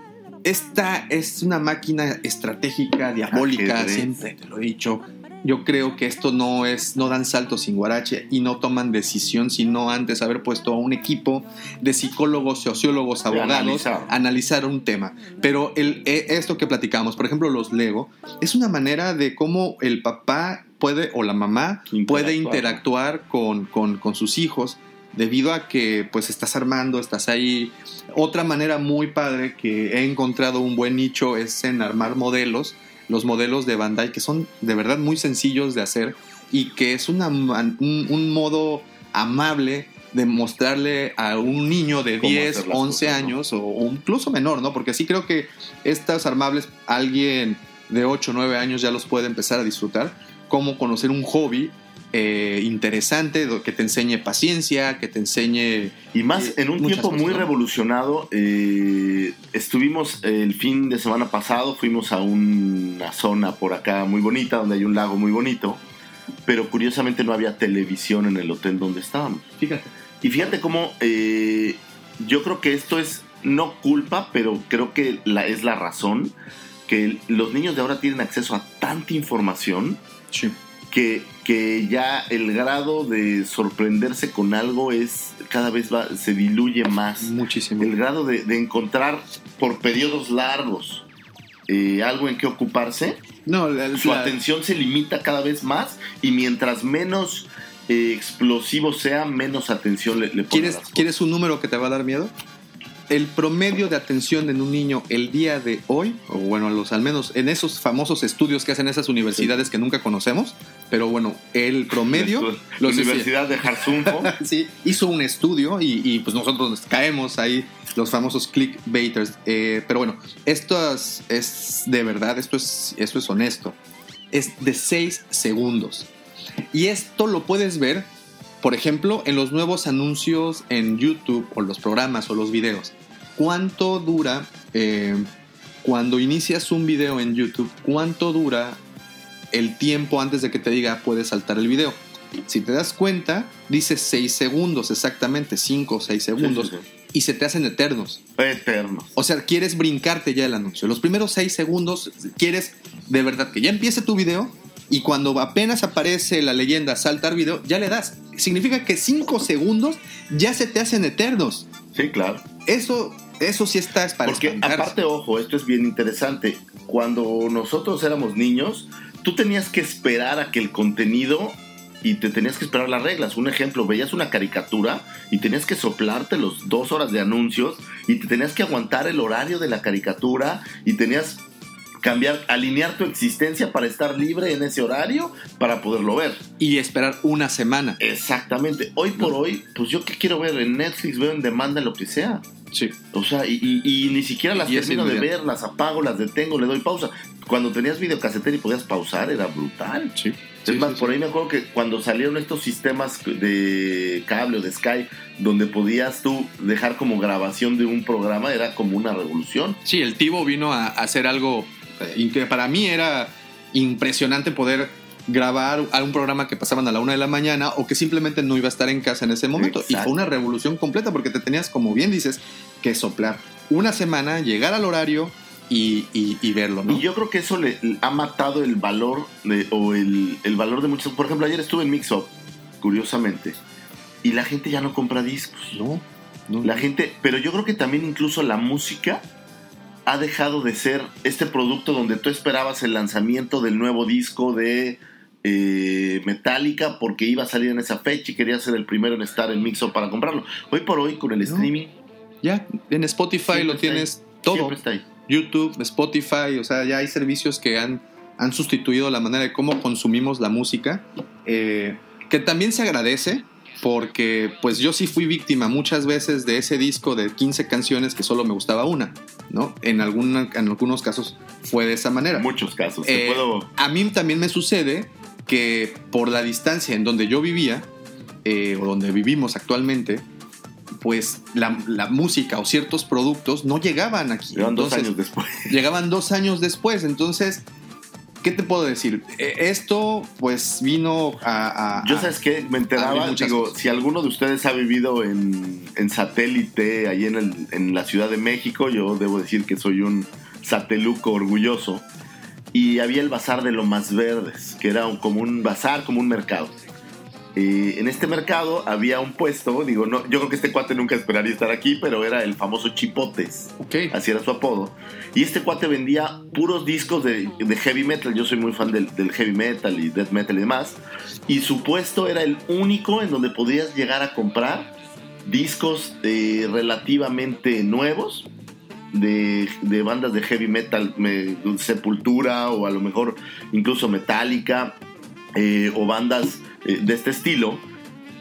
Esta es una máquina estratégica, diabólica, Ajedrez. siempre te lo he dicho. Yo creo que esto no es, no dan saltos sin guarache y no toman decisión sino antes haber puesto a un equipo de psicólogos, sociólogos, abogados analizar. analizar un tema. Pero el, e- esto que platicamos, por ejemplo, los Lego, es una manera de cómo el papá puede o la mamá puede Interactuar. interactuar con, con- con sus hijos debido a que pues estás armando, estás ahí. Otra manera muy padre que he encontrado un buen nicho es en armar modelos, los modelos de Bandai que son de verdad muy sencillos de hacer y que es una un, un modo amable de mostrarle a un niño de Cómo 10, hacer las 11 cosas, ¿no? años o, o incluso menor, ¿no? Porque sí creo que estas armables alguien de 8 o 9 años ya los puede empezar a disfrutar, como conocer un hobby eh, interesante que te enseñe paciencia, que te enseñe... Y más Sí, en un tiempo cosas, muy ¿no? revolucionado, eh, estuvimos el fin de semana pasado, fuimos a una zona por acá muy bonita, donde hay un lago muy bonito, pero curiosamente no había televisión en el hotel donde estábamos. Fíjate. Y fíjate cómo eh, yo creo que esto es no culpa, pero creo que la, es la razón que los niños de ahora tienen acceso a tanta información Sí. Que, que ya el grado de sorprenderse con algo es cada vez va, se diluye más. Muchísimo. El grado de, de encontrar por periodos largos eh, algo en que ocuparse, No, la- su la- atención se limita cada vez más y mientras menos eh, explosivo sea, menos atención le, le pone a ¿Quieres. ¿Quieres un número que te va a dar miedo? El promedio de atención en un niño el día de hoy, o bueno, los, al menos en esos famosos estudios que hacen esas universidades que nunca conocemos, pero bueno, el promedio... Los- Universidad de Harsunfo. sí, hizo un estudio y, y, pues nosotros nos caemos ahí, los famosos clickbaiters. Eh, pero bueno, esto es, es de verdad, esto es, esto es honesto. Es de 6 segundos. Y esto lo puedes ver, por ejemplo, en los nuevos anuncios en YouTube o los programas o los videos. ¿Cuánto dura eh, cuando inicias un video en YouTube? ¿Cuánto dura el tiempo antes de que te diga puedes saltar el video? Si te das cuenta, dice 6 segundos exactamente, 5 o 6 segundos, Sí, sí, y se te hacen eternos. sí. Eterno. O sea, quieres brincarte ya el anuncio. Los primeros 6 segundos quieres de verdad que ya empiece tu video y cuando apenas aparece la leyenda saltar video, ya le das. Significa que 5 segundos ya se te hacen eternos. Sí, claro. Eso, eso sí está es para Porque espantarse. aparte, ojo, esto es bien interesante. Cuando nosotros éramos niños, tú tenías que esperar a que el contenido y te tenías que esperar las reglas. Un ejemplo, veías una caricatura y tenías que soplarte los dos horas de anuncios y te tenías que aguantar el horario de la caricatura y tenías cambiar, alinear tu existencia para estar libre en ese horario para poderlo ver. Y esperar una semana. Exactamente. Hoy por hoy, pues yo qué quiero ver en Netflix, veo en demanda lo que sea. Sí. O sea, y, y- y ni siquiera las termino de ver, las apago, las detengo, le doy pausa. Cuando tenías videocasetera y podías pausar, era brutal. Sí. es más, por ahí me acuerdo que cuando salieron estos sistemas de cable o de Sky, donde podías tú dejar como grabación de un programa, era como una revolución. Sí, el Tivo vino a, hacer algo eh, que para mí era impresionante poder grabar a un programa que pasaban a la una de la mañana o que simplemente no iba a estar en casa en ese momento. Y fue una revolución completa porque te tenías, como bien dices, que soplar una semana, llegar al horario y, verlo. ¿no? Y yo creo que eso le, ha matado el valor o el, valor de muchos. Por ejemplo, ayer estuve en Mix Up, curiosamente, y la gente ya no compra discos. No. no la gente, pero yo creo que también incluso la música ha dejado de ser este producto donde tú esperabas el lanzamiento del nuevo disco de eh, Metallica porque iba a salir en esa fecha y quería ser el primero en estar en Mixo para comprarlo. Hoy por hoy con el streaming. Ya, en Spotify lo tienes todo. Está ahí. YouTube, Spotify, o sea, ya hay servicios que han, han sustituido la manera de cómo consumimos la música, eh, que también se agradece, porque pues yo sí fui víctima muchas veces de ese disco de 15 canciones que solo me gustaba una, ¿no? En, alguna, en algunos casos fue de esa manera. Muchos casos. Eh, a mí también me sucede que por la distancia en donde yo vivía, eh, o donde vivimos actualmente, pues la, música o ciertos productos no llegaban aquí. Llegaban dos años después. Llegaban dos años después, entonces ¿qué te puedo decir? E, esto pues vino a... Yo sabes que me enteraba, digo, si alguno de ustedes ha vivido en, satélite, ahí en, en, la Ciudad de México, yo debo decir que soy un sateluco orgulloso, y había el bazar de Lomas Verdes, que era como un bazar, como un mercado. en este mercado había un puesto, digo, no, yo creo que este cuate nunca esperaría estar aquí, pero era el famoso Chipotes. Así era su apodo. Y este cuate vendía puros discos de, heavy metal. Yo soy muy fan del, heavy metal y death metal y demás. Y su puesto era el único en donde podías llegar a comprar discos eh, relativamente nuevos de, bandas de heavy metal, Sepultura o a lo mejor incluso Metallica eh, o bandas eh, de este estilo.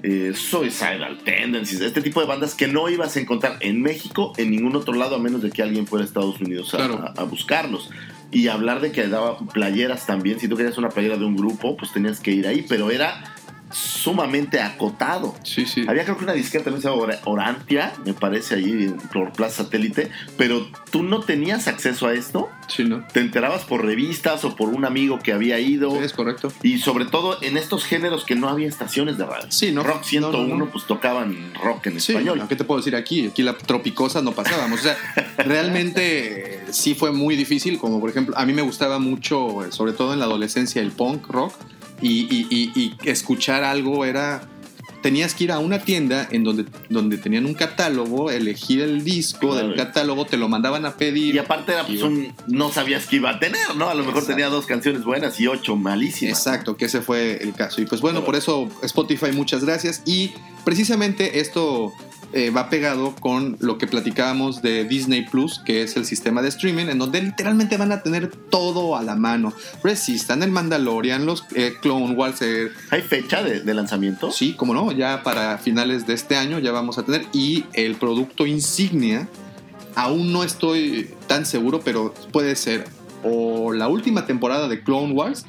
Eh, Suicidal Tendencies, este tipo de bandas que no ibas a encontrar en México en ningún otro lado a menos de que alguien fuera a Estados Unidos a, buscarlos. Y hablar de que daba playeras también, si tú querías una playera de un grupo, pues tenías que ir ahí, pero era sumamente acotado. Sí, sí. Había creo que una disqueta también se llama Orantia, me parece allí por Plaza Satélite, pero tú no tenías acceso a esto. Sí, ¿no? Te enterabas por revistas o por un amigo que había ido. Sí, es correcto. Y sobre todo en estos géneros que no había estaciones de radio. Sí, ¿no? Rock 101, pues tocaban rock en español. ¿Qué te puedo decir aquí? Aquí la tropicosa no pasábamos. O sea, realmente sí fue muy difícil, como por ejemplo, a mí me gustaba mucho, sobre todo en la adolescencia, el punk rock y, escuchar algo era tenías que ir a una tienda en donde, donde tenían un catálogo, elegir el disco del catálogo, te lo mandaban a pedir. Y aparte era, pues, no sabías que iba a tener, ¿no? A lo mejor tenía dos canciones buenas y ocho malísimas. Exacto, que ese fue el caso. Y pues bueno, por eso Spotify, muchas gracias. Y precisamente esto eh, va pegado con lo que platicábamos de Disney Plus, que es el sistema de streaming, en donde literalmente van a tener todo a la mano. Resistan, el Mandalorian, los eh, Clone Wars. Eh, ¿Hay fecha de, lanzamiento? Sí, como no, ya para finales de este año ya vamos a tener. Y el producto insignia, aún no estoy tan seguro, pero puede ser o la última temporada de Clone Wars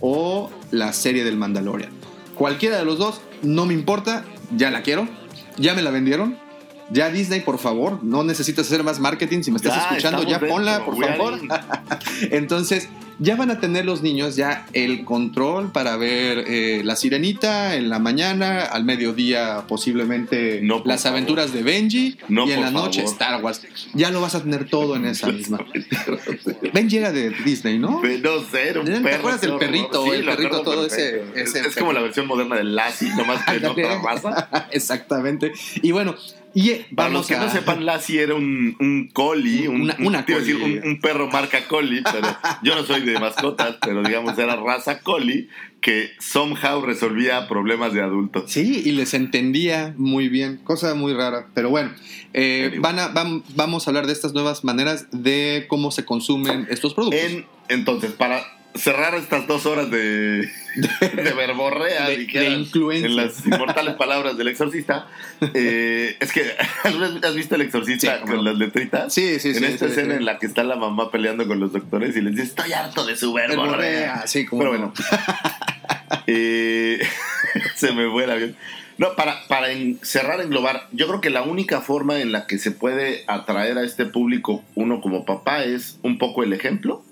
o la serie del Mandalorian. Cualquiera de los dos, no me importa, ya la quiero ya me la vendieron. Ya Disney, por favor, no necesitas hacer más marketing. Si me estás escuchando, ya ponla, por favor. Entonces, ya van a tener los niños ya el control para ver eh, La Sirenita en la mañana, al mediodía posiblemente las aventuras de Benji y en la noche Star Wars. Ya lo vas a tener todo en esa misma. Benji era de Disney, ¿no? No sé, un ¿Te perro. acuerdas del perrito? el perrito, todo ese, Es, como la versión moderna del Lassie, nomás que en otra raza. Exactamente. Y bueno, y eh, Para los que no sepan, Lassie era un, un collie, un, una, Decir, un, perro marca collie, pero yo no soy de mascotas, pero digamos era raza collie que somehow resolvía problemas de adultos. Sí, y les entendía muy bien, cosa muy rara. Pero bueno, eh, van a, vamos a hablar de estas nuevas maneras de cómo se consumen estos productos. entonces, para cerrar estas dos horas de, de verborrea de, en las inmortales palabras del exorcista. Eh, es que, ¿has visto el exorcista con las letritas? Sí, sí, en sí. En esta escena en la que está la mamá peleando con los doctores y les dice, estoy harto de su verborrea. Sí, como Pero bueno. Eh, se me fue el avión. No, para, para cerrar, englobar, yo creo que la única forma en la que se puede atraer a este público uno como papá es un poco el ejemplo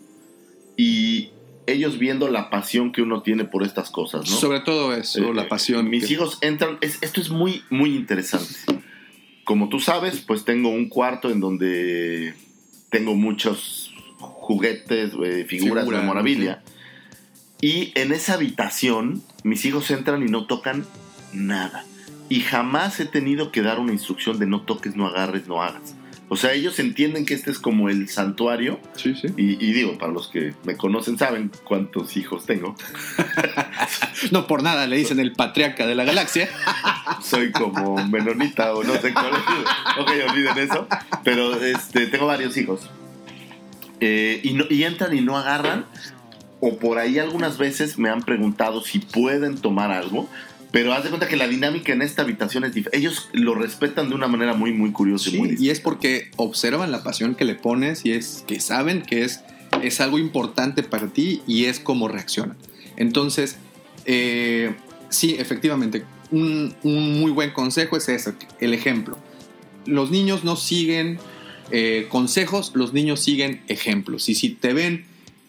y ellos viendo la pasión que uno tiene por estas cosas, ¿no? Sobre todo eso, Eh, la pasión. Mis que- hijos entran, es- esto es muy, muy interesante. Como tú sabes, pues tengo un cuarto en donde tengo muchos juguetes, eh, figuras, Figura, memorabilia. Y en esa habitación, mis hijos entran y no tocan nada. Y jamás he tenido que dar una instrucción de no toques, no agarres, no hagas. O sea, ellos entienden que este es como el santuario. Sí, sí. Y, y digo, para los que me conocen saben cuántos hijos tengo. No por nada le dicen el patriarca de la galaxia. soy como menonita o no sé cuál es. Ok, olviden eso. Pero este, tengo varios hijos. Eh, y, no- y entran y no agarran. O por ahí algunas veces me han preguntado si pueden tomar algo. Pero haz de cuenta que la dinámica en esta habitación es diferente. Ellos lo respetan de una manera muy, muy curiosa y muy y distinta. es porque observan la pasión que le pones y es que saben que es, es algo importante para ti y es como reaccionan. Entonces, eh, sí, efectivamente, un, un muy buen consejo es ese, el ejemplo. Los niños no siguen eh, consejos, los niños siguen ejemplos. Y si te ven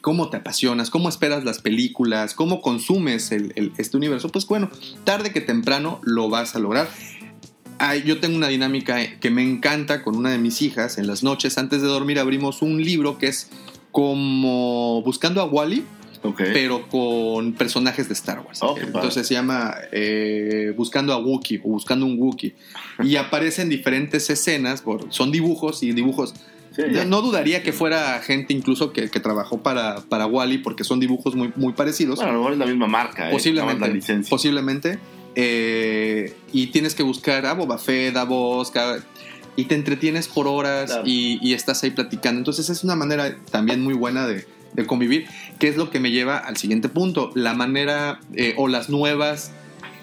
cómo te apasionas, cómo esperas las películas, cómo consumes el- el- este universo, pues bueno, tarde que temprano lo vas a lograr. Yo tengo una dinámica que me encanta con una de mis hijas. En las noches antes de dormir abrimos un libro que es como Buscando a Wally, pero con personajes de Star Wars. Oh. Entonces se llama eh, Buscando a Wookiee o Buscando un Wookiee. Y aparecen diferentes escenas, por- son dibujos y dibujos. Sí. No dudaría que fuera gente incluso que, que trabajó para, para Wally porque son dibujos muy, muy parecidos. Bueno, a lo mejor es la misma marca. ¿eh? Posiblemente. La licencia. Posiblemente. Eh, y tienes que buscar a Boba Fett, a Vos, cada- y te entretienes por horas Claro. y, y estás ahí platicando. Entonces es una manera también muy buena de, de convivir, que es lo que me lleva al siguiente punto, la manera eh, o las nuevas,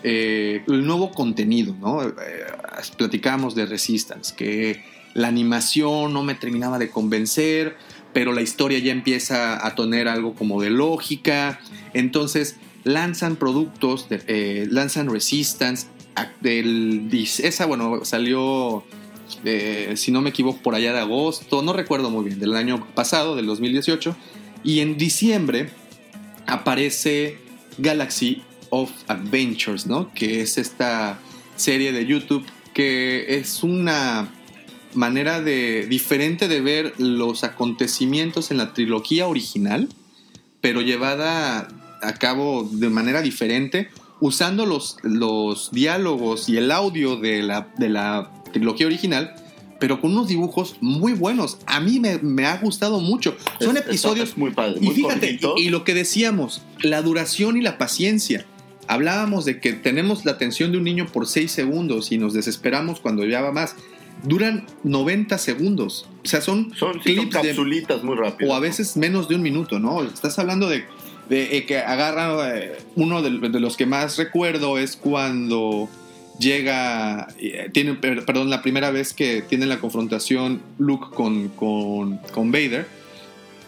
eh, el nuevo contenido, ¿no? Platicábamos de Resistance, que la animación no me terminaba de convencer, pero la historia ya empieza a tener algo como de lógica. Entonces lanzan productos, de- eh, lanzan Resistance. dis- esa, bueno, salió, eh, si no me equivoco, por allá de agosto, no recuerdo muy bien, del año pasado, del 2018. Y en diciembre aparece Galaxy of Adventures, ¿no? Que es esta serie de YouTube que es una manera de diferente de ver los acontecimientos en la trilogía original, pero llevada a cabo de manera diferente, usando los, los diálogos y el audio de la, de la trilogía original, pero con unos dibujos muy buenos. A mí me, me ha gustado mucho. Son Es- episodios es muy padre. y fíjate, y, y lo que decíamos, la duración y la paciencia. Hablábamos de que tenemos la atención de un niño por 6 segundos y nos desesperamos cuando ya va más. Duran 90 segundos. O sea, son, Son, son clips de- capsulitas muy rápidas. o a veces menos de un minuto, ¿no? Estás hablando de, de, eh, que agarran, eh, uno de, de los que más recuerdo es cuando llega, eh, tiene, per- perdón, la primera vez que tiene la confrontación Luke con, con, con Vader.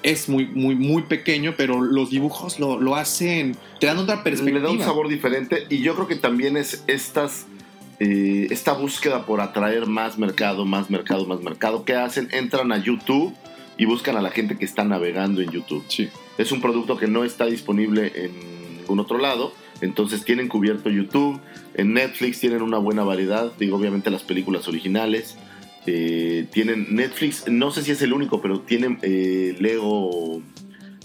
Es muy, muy, muy pequeño, pero los dibujos lo, lo hacen, te dan otra perspectiva. Le da un sabor diferente y yo creo que también es estas eh, esta búsqueda por atraer más mercado, más mercado, más mercado. ¿Qué hacen? Entran a YouTube y buscan a la gente que está navegando en YouTube. Sí. Es un producto que no está disponible en ningún otro lado. Entonces tienen cubierto YouTube. En Netflix tienen una buena variedad. Digo, obviamente las películas originales. Eh, tienen Netflix, no sé si es el único, pero tienen eh, Lego.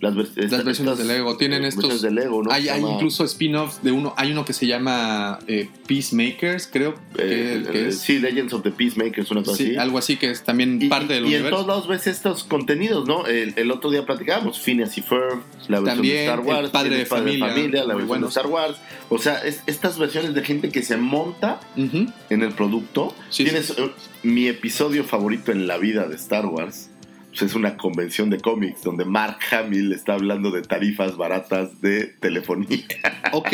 Las, estas- versiones de Lego, tienen eh, estos- de Lego, ¿no? Hay, hay llama, incluso spin-offs de uno. Hay uno que se llama eh, Peacemakers, creo. que- eh, que es. sí, Legends of the Peacemakers, una cosa Sí, así. algo así que es también Y, parte del y en universo. todos lados ves estos contenidos, ¿no? El, el otro día platicábamos Phineas y Ferb, la versión También, de Star el Wars, Padre tienes de Familia, la versión bueno. de Star Wars. O sea, es- estas versiones de gente que se monta en el producto. Sí, Tienes mi episodio favorito en la vida de Star Wars. Pues es una convención de cómics donde Mark Hamill está hablando de tarifas baratas de telefonía. Ok,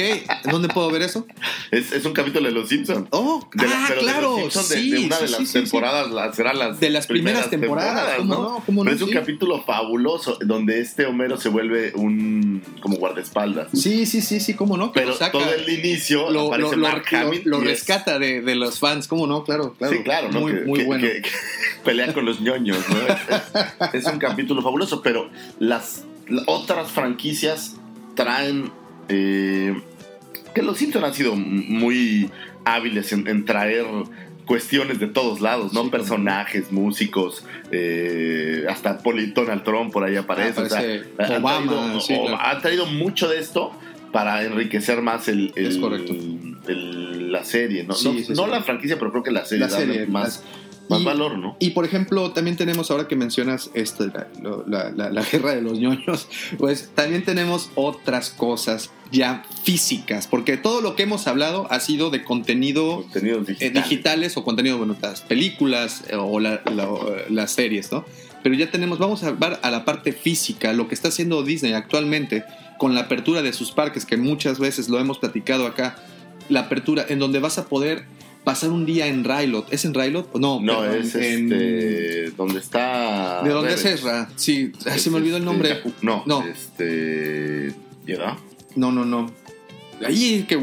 ¿dónde puedo ver eso? Es, es un capítulo de Los Simpsons. Oh, De la- ah, pero de claro, los Simpsons, de- sí, de, una sí, de las sí, temporadas, las- serán las De las primeras temporadas, ¿cómo no? ¿Cómo no? Pero es un capítulo fabuloso donde este Homero se vuelve un como guardaespaldas. Sí, sí, sí, sí, cómo no. que Pero lo saca, todo el inicio lo, aparece lo- lo- Mark lo- Hamill lo es- rescata de, de los fans, ¿cómo no? Claro, claro. Sí, claro, ¿no? Muy, que, muy que- bueno. que pelea con los ñoños, ¿no? Es, un capítulo fabuloso, pero las, las otras franquicias traen... eh, que los Simpson han sido muy hábiles en, en traer cuestiones de todos lados, ¿no? Sí, Personajes, músicos, eh, hasta Donald Trump por ahí aparece. o sea, han Obama, traído- sí, o- claro. han traído mucho de esto para enriquecer más el, la serie, ¿no? Sí, no, la franquicia, pero creo que la serie, La serie, más, más y- valor, ¿no? Y por ejemplo, también tenemos, ahora que mencionas esta, la, lo- la- la- la guerra de los ñoños, pues también tenemos otras cosas ya físicas, porque todo lo que hemos hablado ha sido de contenido eh, digitales. o contenido, bueno, las películas eh, o o, las series, ¿no? Pero ya tenemos, vamos a hablar a la parte física, lo que está haciendo Disney actualmente con la apertura de sus parques, que muchas veces lo hemos platicado acá, la apertura en donde vas a poder pasar un día en Rylot. ¿Es en Rylot? No, No, perdón, es en- este. Donde está. ¿De dónde es. Ezra? Sí, Es se me olvidó el este, nombre. No, No. este. ¿Ya? No, no, no. Ahí, que.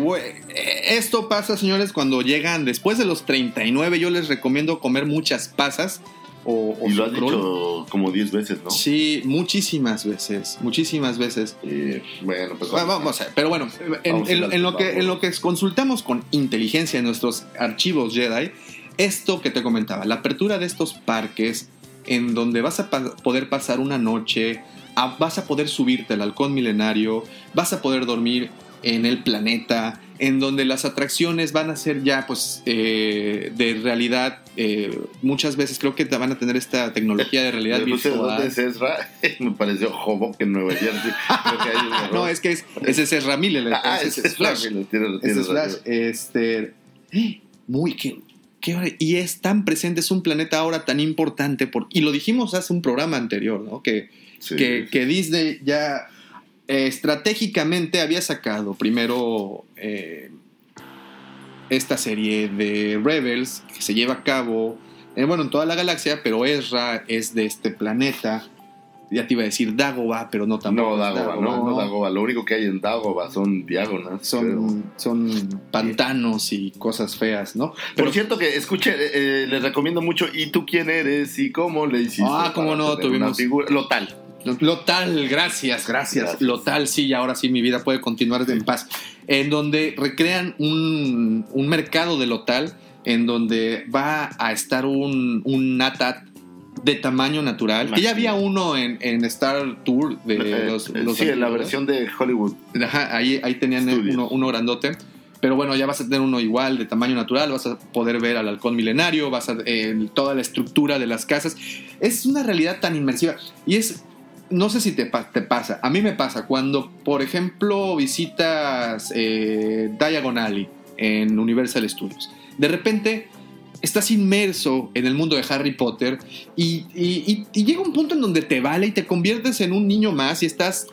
Esto pasa, señores, cuando llegan después de los 39. Yo les recomiendo comer muchas pasas o, o Y lo has dicho como 10 veces, ¿no? Sí, muchísimas veces, muchísimas veces. Eh, bueno, pues Bueno, vamos a ver, pero bueno, en, lo que, en lo que consultamos con inteligencia en nuestros archivos Jedi, esto que te comentaba, la apertura de estos parques en donde vas a pa- poder pasar una noche, a- vas a poder subirte al halcón milenario, vas a poder dormir en el planeta, en donde las atracciones van a ser ya pues eh, de realidad, eh, muchas veces creo que van a tener esta tecnología de realidad puse virtual. dónde es Ezra. Me pareció Nueva Jersey. Creo que hay un error. No, es que es, ese es Ezra Miller, Ah, ese ese es Flash. Tienes- tienes Ese es Flash. Este. Muy. Qué, qué hora- y es tan presente, es un planeta ahora tan importante. Por, y lo dijimos hace un programa anterior, ¿no? Que, Sí, que, sí. que Disney ya eh, estratégicamente había sacado primero eh, esta serie de Rebels que se lleva a cabo, eh, bueno, en toda la galaxia, pero Ezra es de este planeta. Ya te iba a decir Dagoba, pero no tampoco. No, Dagoba, no, no, Dagoba. Lo único que hay en Dagoba son diagonas. son, son pantanos y cosas feas, ¿no? Por cierto que escuche, eh, les recomiendo mucho ¿Y tú quién eres? ¿Y cómo le hiciste? Ah, cómo no, tuvimos-? Lo tal. Lotal, gracias, gracias. Gracias. Lotal, sí, y ahora sí mi vida puede continuar en paz. En donde recrean un, un mercado de Lotal, en donde va a estar un, un Natat de tamaño natural. Que ya había uno en, en Star Tour de Eh, los, eh, los sí, en la versión de Hollywood. Ajá, ahí, ahí tenían uno, uno grandote. Pero bueno, ya vas a tener uno igual de tamaño natural, vas a poder ver al halcón milenario, vas a eh, toda la estructura de las casas. Es una realidad tan inmersiva. Y es, no sé si te, pa- te pasa, a mí me pasa cuando, por ejemplo, visitas eh, Diagon Alley en Universal Studios. De repente estás inmerso en el mundo de Harry Potter y, y- llega un punto en donde te vale y te conviertes en un niño más y estás,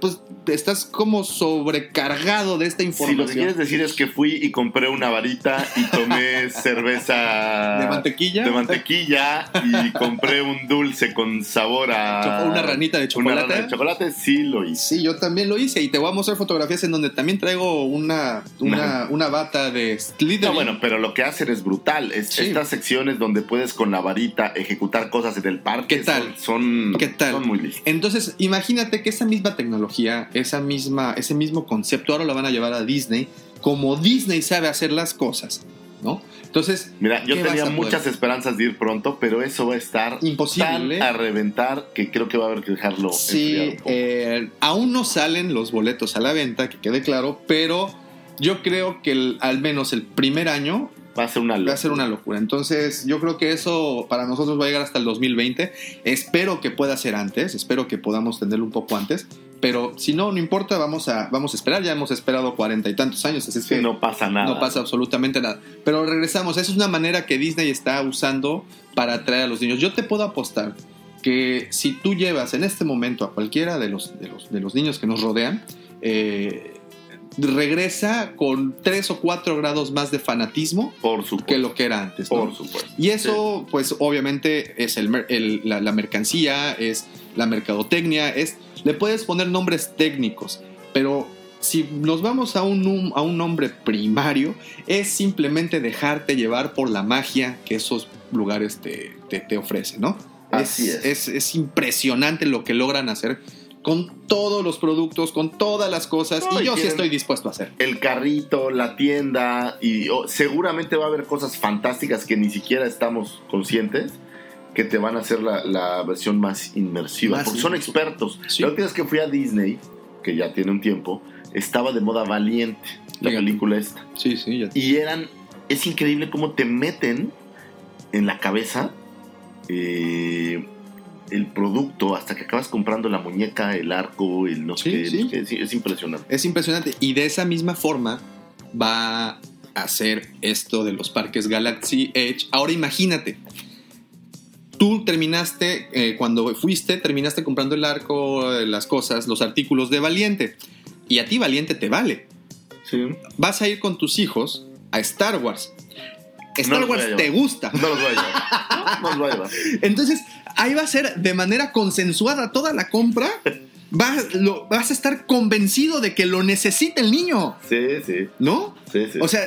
pues, estás como sobrecargado de esta Si lo que información. quieres decir es que fui y compré una varita y tomé cerveza ¿De mantequilla? de mantequilla y compré un dulce con sabor a Una ranita de una chocolate. rana de chocolate, sí lo hice. Sí, yo también lo hice y te voy a mostrar fotografías en donde también traigo una, una, una bata de Slytherin. No, bueno, pero lo que hacen es brutal. Es, Sí. Estas secciones donde puedes con la varita ejecutar cosas en el parque ¿Qué tal? Son, son, ¿Qué tal? son muy listas. Entonces, imagínate que esa misma tecnología, esa misma, ese mismo concepto, ahora lo van a llevar a Disney, como Disney sabe hacer las cosas, ¿no? Entonces, Mira, yo ¿qué tenía poder? muchas esperanzas de ir pronto, pero eso va a estar Imposible. tan a reventar que creo que va a haber que dejarlo sí, eh, aún no salen los boletos a la venta, que quede claro, pero yo creo que el- al menos el primer año va a ser una va a ser una locura. Entonces, yo creo que eso para nosotros va a llegar hasta el 2020. Espero que pueda ser antes, espero que podamos tenerlo un poco antes. Pero si no, no importa, vamos a, vamos a esperar. Ya hemos esperado cuarenta y tantos años, así es que no pasa nada. no pasa absolutamente nada. Pero regresamos, esa es una manera que Disney está usando para atraer a los niños. Yo te puedo apostar que si tú llevas en este momento a cualquiera de los, de los, de los niños que nos rodean, eh, regresa con tres o cuatro grados más de fanatismo Por que lo que era antes. ¿no? Por supuesto. Y eso, pues obviamente es el, el- la, la mercancía, es la mercadotecnia, es le puedes poner nombres técnicos, pero si nos vamos a un, a un nombre primario, es simplemente dejarte llevar por la magia que esos lugares te, te- te ofrecen, ¿no? Así es. Es, es impresionante lo que logran hacer con todos los productos, con todas las cosas, No, y yo sí estoy dispuesto a hacer. El carrito, la tienda, y oh, seguramente va a haber cosas fantásticas que ni siquiera estamos conscientes que te van a hacer la, la versión más inmersiva. Más porque son expertos. Sí. La última vez que fui a Disney, que ya tiene un tiempo, estaba de moda Valiente, la Fíjate. película esta. Sí, sí, ya. Y eran, es increíble cómo te meten en la cabeza eh, el producto hasta que acabas comprando la muñeca, el arco, el no sé Sí, qué, sí. no sé qué. Sí, es impresionante. Es impresionante. Y de esa misma forma va a hacer esto de los parques Galaxy Edge. Ahora imagínate. Tú terminaste, eh, cuando fuiste, terminaste comprando el arco, eh, las cosas, los artículos de Valiente. Y a ti Valiente te vale. Sí. Vas a ir con tus hijos a Star Wars. Star Wars te gusta. No los voy a llevar. No los voy a llevar. Entonces, ahí va a ser de manera consensuada toda la compra. Vas, lo- vas a estar convencido de que lo necesita el niño, Sí, sí, ¿no? sí, sí. O sea,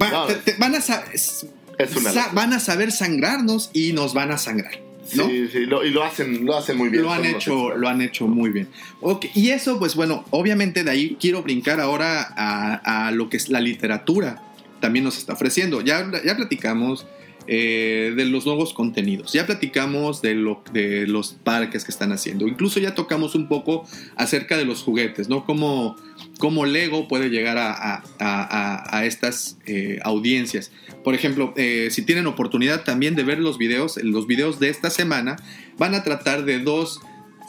va- No, te- te- van, a es una van a saber sangrarnos y nos van a sangrar, ¿no? Sí, sí, lo- y lo hacen, lo hacen muy bien. Lo han hecho, lo han hecho muy bien. Y eso, pues bueno, obviamente de ahí quiero brincar ahora a, a lo que es la literatura. También nos está ofreciendo. Ya, ya platicamos eh, de los nuevos contenidos, ya platicamos de, lo, de los parques que están haciendo. Incluso ya tocamos un poco acerca de los juguetes, ¿no? Cómo, cómo Lego puede llegar a, a- estas eh, audiencias. Por ejemplo, eh, si tienen oportunidad también de ver los videos, los videos de esta semana van a tratar de dos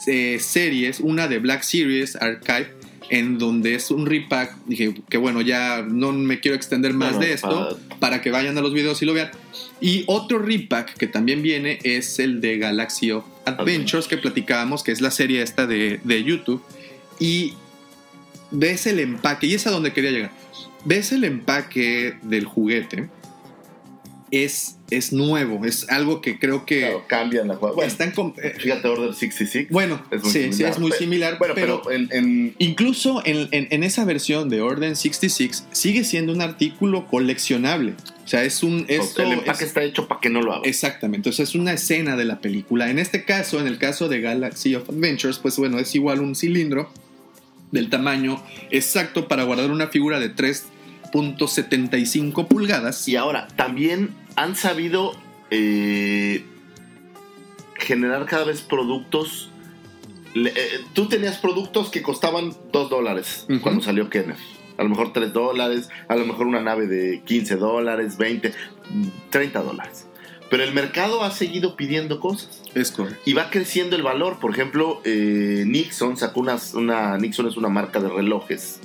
series, una de Black Series Archive, en donde es un repack. Dije que bueno, ya no me quiero extender más de esto para- para que vayan a los videos y lo vean. Y otro repack que también viene es el de Galaxy of Adventures que platicábamos, que es la serie esta de, de YouTube. Y ves el empaque, y es a donde quería llegar. Ves el empaque del juguete. Es, es nuevo, es algo que creo que Claro, cambian la jugada. Bueno, están fíjate Order 66. bueno, es muy sí, sí, similar. es muy similar, Bueno, pero, pero, en, en- incluso en, en- esa versión de Orden 66 sigue siendo un artículo coleccionable. O sea, es un... Esto el empaque es- está hecho para que no lo hagas. Exactamente, entonces es una escena de la película. En este caso, en el caso de Galaxy of Adventures, pues bueno, es igual un cilindro del tamaño exacto para guardar una figura de 3.75 pulgadas. Y ahora, también han sabido eh, generar cada vez productos. Le- eh, tú tenías productos que costaban 2 dólares cuando salió Kenneth. A lo mejor 3 dólares, a lo mejor una nave de 15 dólares, 20, 30 dólares. Pero el mercado ha seguido pidiendo cosas. Es correcto. y va creciendo el valor. Por ejemplo, eh, Nixon sacó unas, una. Nixon es una marca de relojes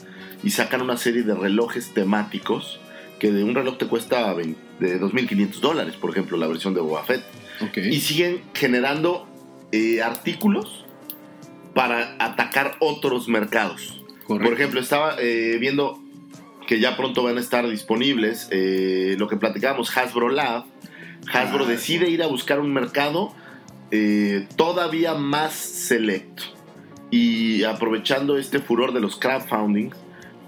y sacan una serie de relojes temáticos que de un reloj te cuesta 20 de 2.500 dólares, por ejemplo, la versión de Boba Fett. Ok. Y siguen generando eh, artículos para atacar otros mercados. correcto. Por ejemplo, estaba eh, viendo que ya pronto van a estar disponibles eh, lo que platicábamos, Hasbro Lab. Hasbro Ah, decide ir a buscar un mercado eh, todavía más selecto. Y aprovechando este furor de los crowdfunding,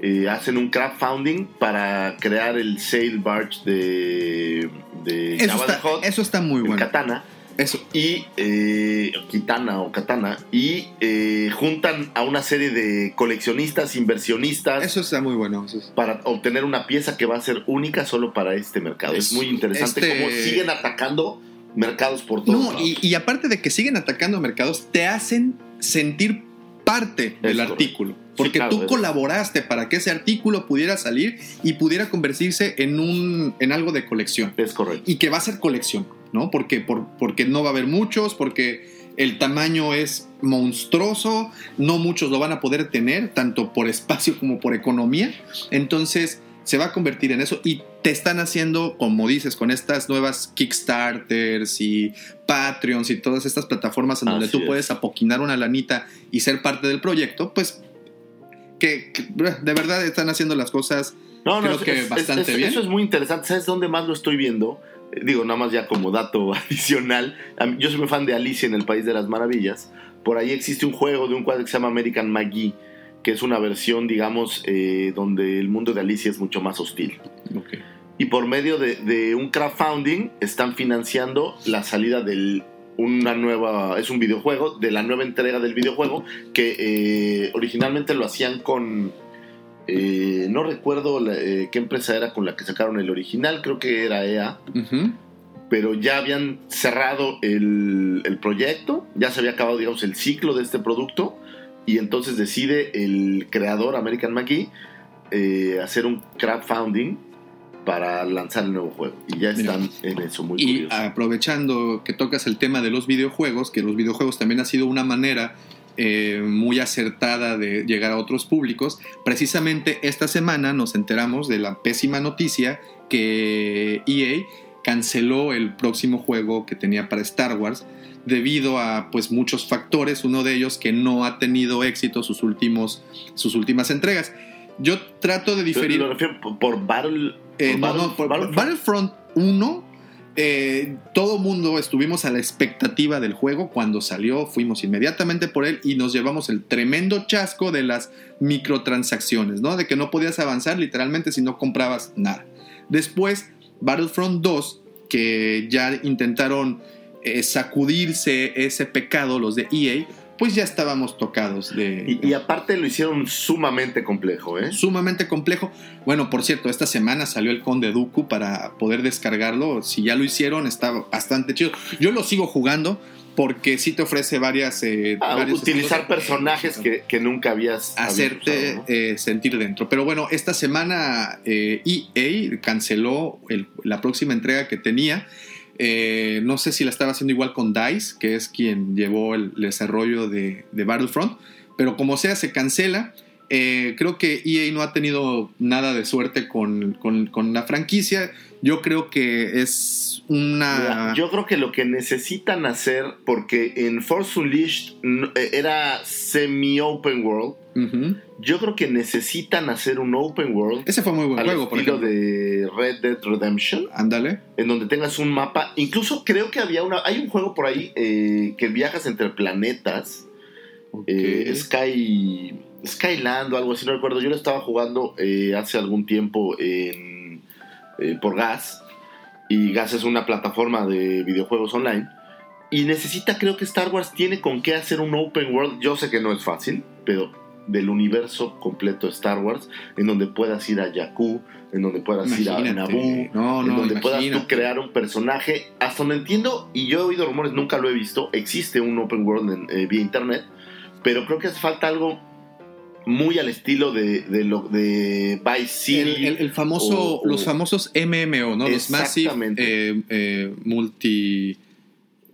eh, hacen un crowdfunding para crear el Sail Barge de, de eso, está, Hutt, eso está muy bueno. Katana Eso, y eh, Kitana o Katana y eh, juntan a una serie de coleccionistas, inversionistas eso está muy bueno. eso es- para obtener una pieza que va a ser única solo para este mercado. Es, Es- muy interesante este- cómo siguen atacando mercados por todos No, lados. y, y aparte de que siguen atacando mercados, te hacen sentir parte del artículo. Porque claro, tú es- colaboraste para que ese artículo pudiera salir y pudiera convertirse en, un, en algo de colección. Es correcto. Y que va a ser colección, ¿no? Porque, por, porque no va a haber muchos, porque el tamaño es monstruoso, no muchos lo van a poder tener, tanto por espacio como por economía. Entonces se va a convertir en eso y te están haciendo, como dices, con estas nuevas Kickstarters y Patreons y todas estas plataformas en donde tú es. puedes apoquinar una lanita y ser parte del proyecto, pues que, que, de verdad están haciendo las cosas No, no, Creo es- que es- bastante es- bien. Eso es muy interesante. ¿Sabes dónde más lo estoy viendo? Eh, Digo, nada más ya como dato adicional. Yo soy muy fan de Alicia en el País de las Maravillas. Por ahí existe un juego de un cuadro que se llama American McGee, que es una versión, digamos, eh, donde el mundo de Alicia es mucho más hostil. Y por medio de, de un crowdfunding están financiando la salida del una nueva, es un videojuego de la nueva entrega del videojuego que eh, originalmente lo hacían con, eh, no recuerdo la- eh, qué empresa era con la que sacaron el original, creo que era EA, pero ya habían cerrado el, el proyecto, ya se había acabado, digamos, el ciclo de este producto y entonces decide el creador American McGee hacer un crowdfunding para lanzar el nuevo juego y ya Mira. están en eso, muy Y curioso. aprovechando que tocas el tema de los videojuegos, que los videojuegos también ha sido una manera eh, muy acertada de llegar a otros públicos, precisamente esta semana nos enteramos de la pésima noticia que EA canceló el próximo juego que tenía para Star Wars debido a pues muchos factores, uno de ellos que no ha tenido éxito sus últimos sus últimas entregas. Yo trato de diferir Lo refiero por, por Battle. Eh, no, no, por Battlefront. Battlefront 1, eh, todo mundo estuvimos a la expectativa del juego. Cuando salió, fuimos inmediatamente por él y nos llevamos el tremendo chasco de las microtransacciones, ¿no? De que no podías avanzar literalmente si no comprabas nada. Después, Battlefront 2, que ya intentaron eh, sacudirse ese pecado, los de EA, pues ya estábamos tocados de. Y, y aparte lo hicieron sumamente complejo, ¿eh? sumamente complejo. Bueno, por cierto, esta semana salió el Conde Dooku para poder descargarlo. Si ya lo hicieron, está bastante chido. Yo lo sigo jugando porque sí te ofrece varias. eh, Ah, utilizar personajes que, que nunca habías Hacerte usado, ¿no? eh, sentir dentro. Pero bueno, esta semana eh, EA canceló el- la próxima entrega que tenía. Eh, no sé si la estaba haciendo igual con DICE, que es quien llevó el desarrollo de, de Battlefront. Pero como sea, se cancela. Eh, creo que EA no ha tenido nada de suerte con, con- con la franquicia. Yo creo que es una... Yo creo que lo que necesitan hacer, porque en Force Unleashed eh, era semi-open world, Yo creo que necesitan hacer un open world Ese fue muy buen al juego, por estilo ejemplo. de Red Dead Redemption, Ándale. en donde tengas un mapa. Incluso creo que había una, hay un juego por ahí eh, que viajas entre planetas. Eh, Sky Skyland o algo así, no recuerdo. Yo lo estaba jugando eh, hace algún tiempo en, por Gas. Y Gas es una plataforma de videojuegos online. Y necesita, creo que Star Wars tiene con qué hacer un open world. Yo sé que no es fácil, pero del universo completo de Star Wars, en donde puedas ir a Jakku, en donde puedas ir a. Naboo, No, en donde puedas tú crear un personaje. Hasta donde entiendo, y yo he oído rumores, nunca lo he visto, existe un open world en- eh, vía internet, pero creo que hace falta algo muy al estilo de, de, lo, de Vice City. El, el- el famoso, o- o- los famosos MMO, ¿no? Los Massive eh, eh, Multi.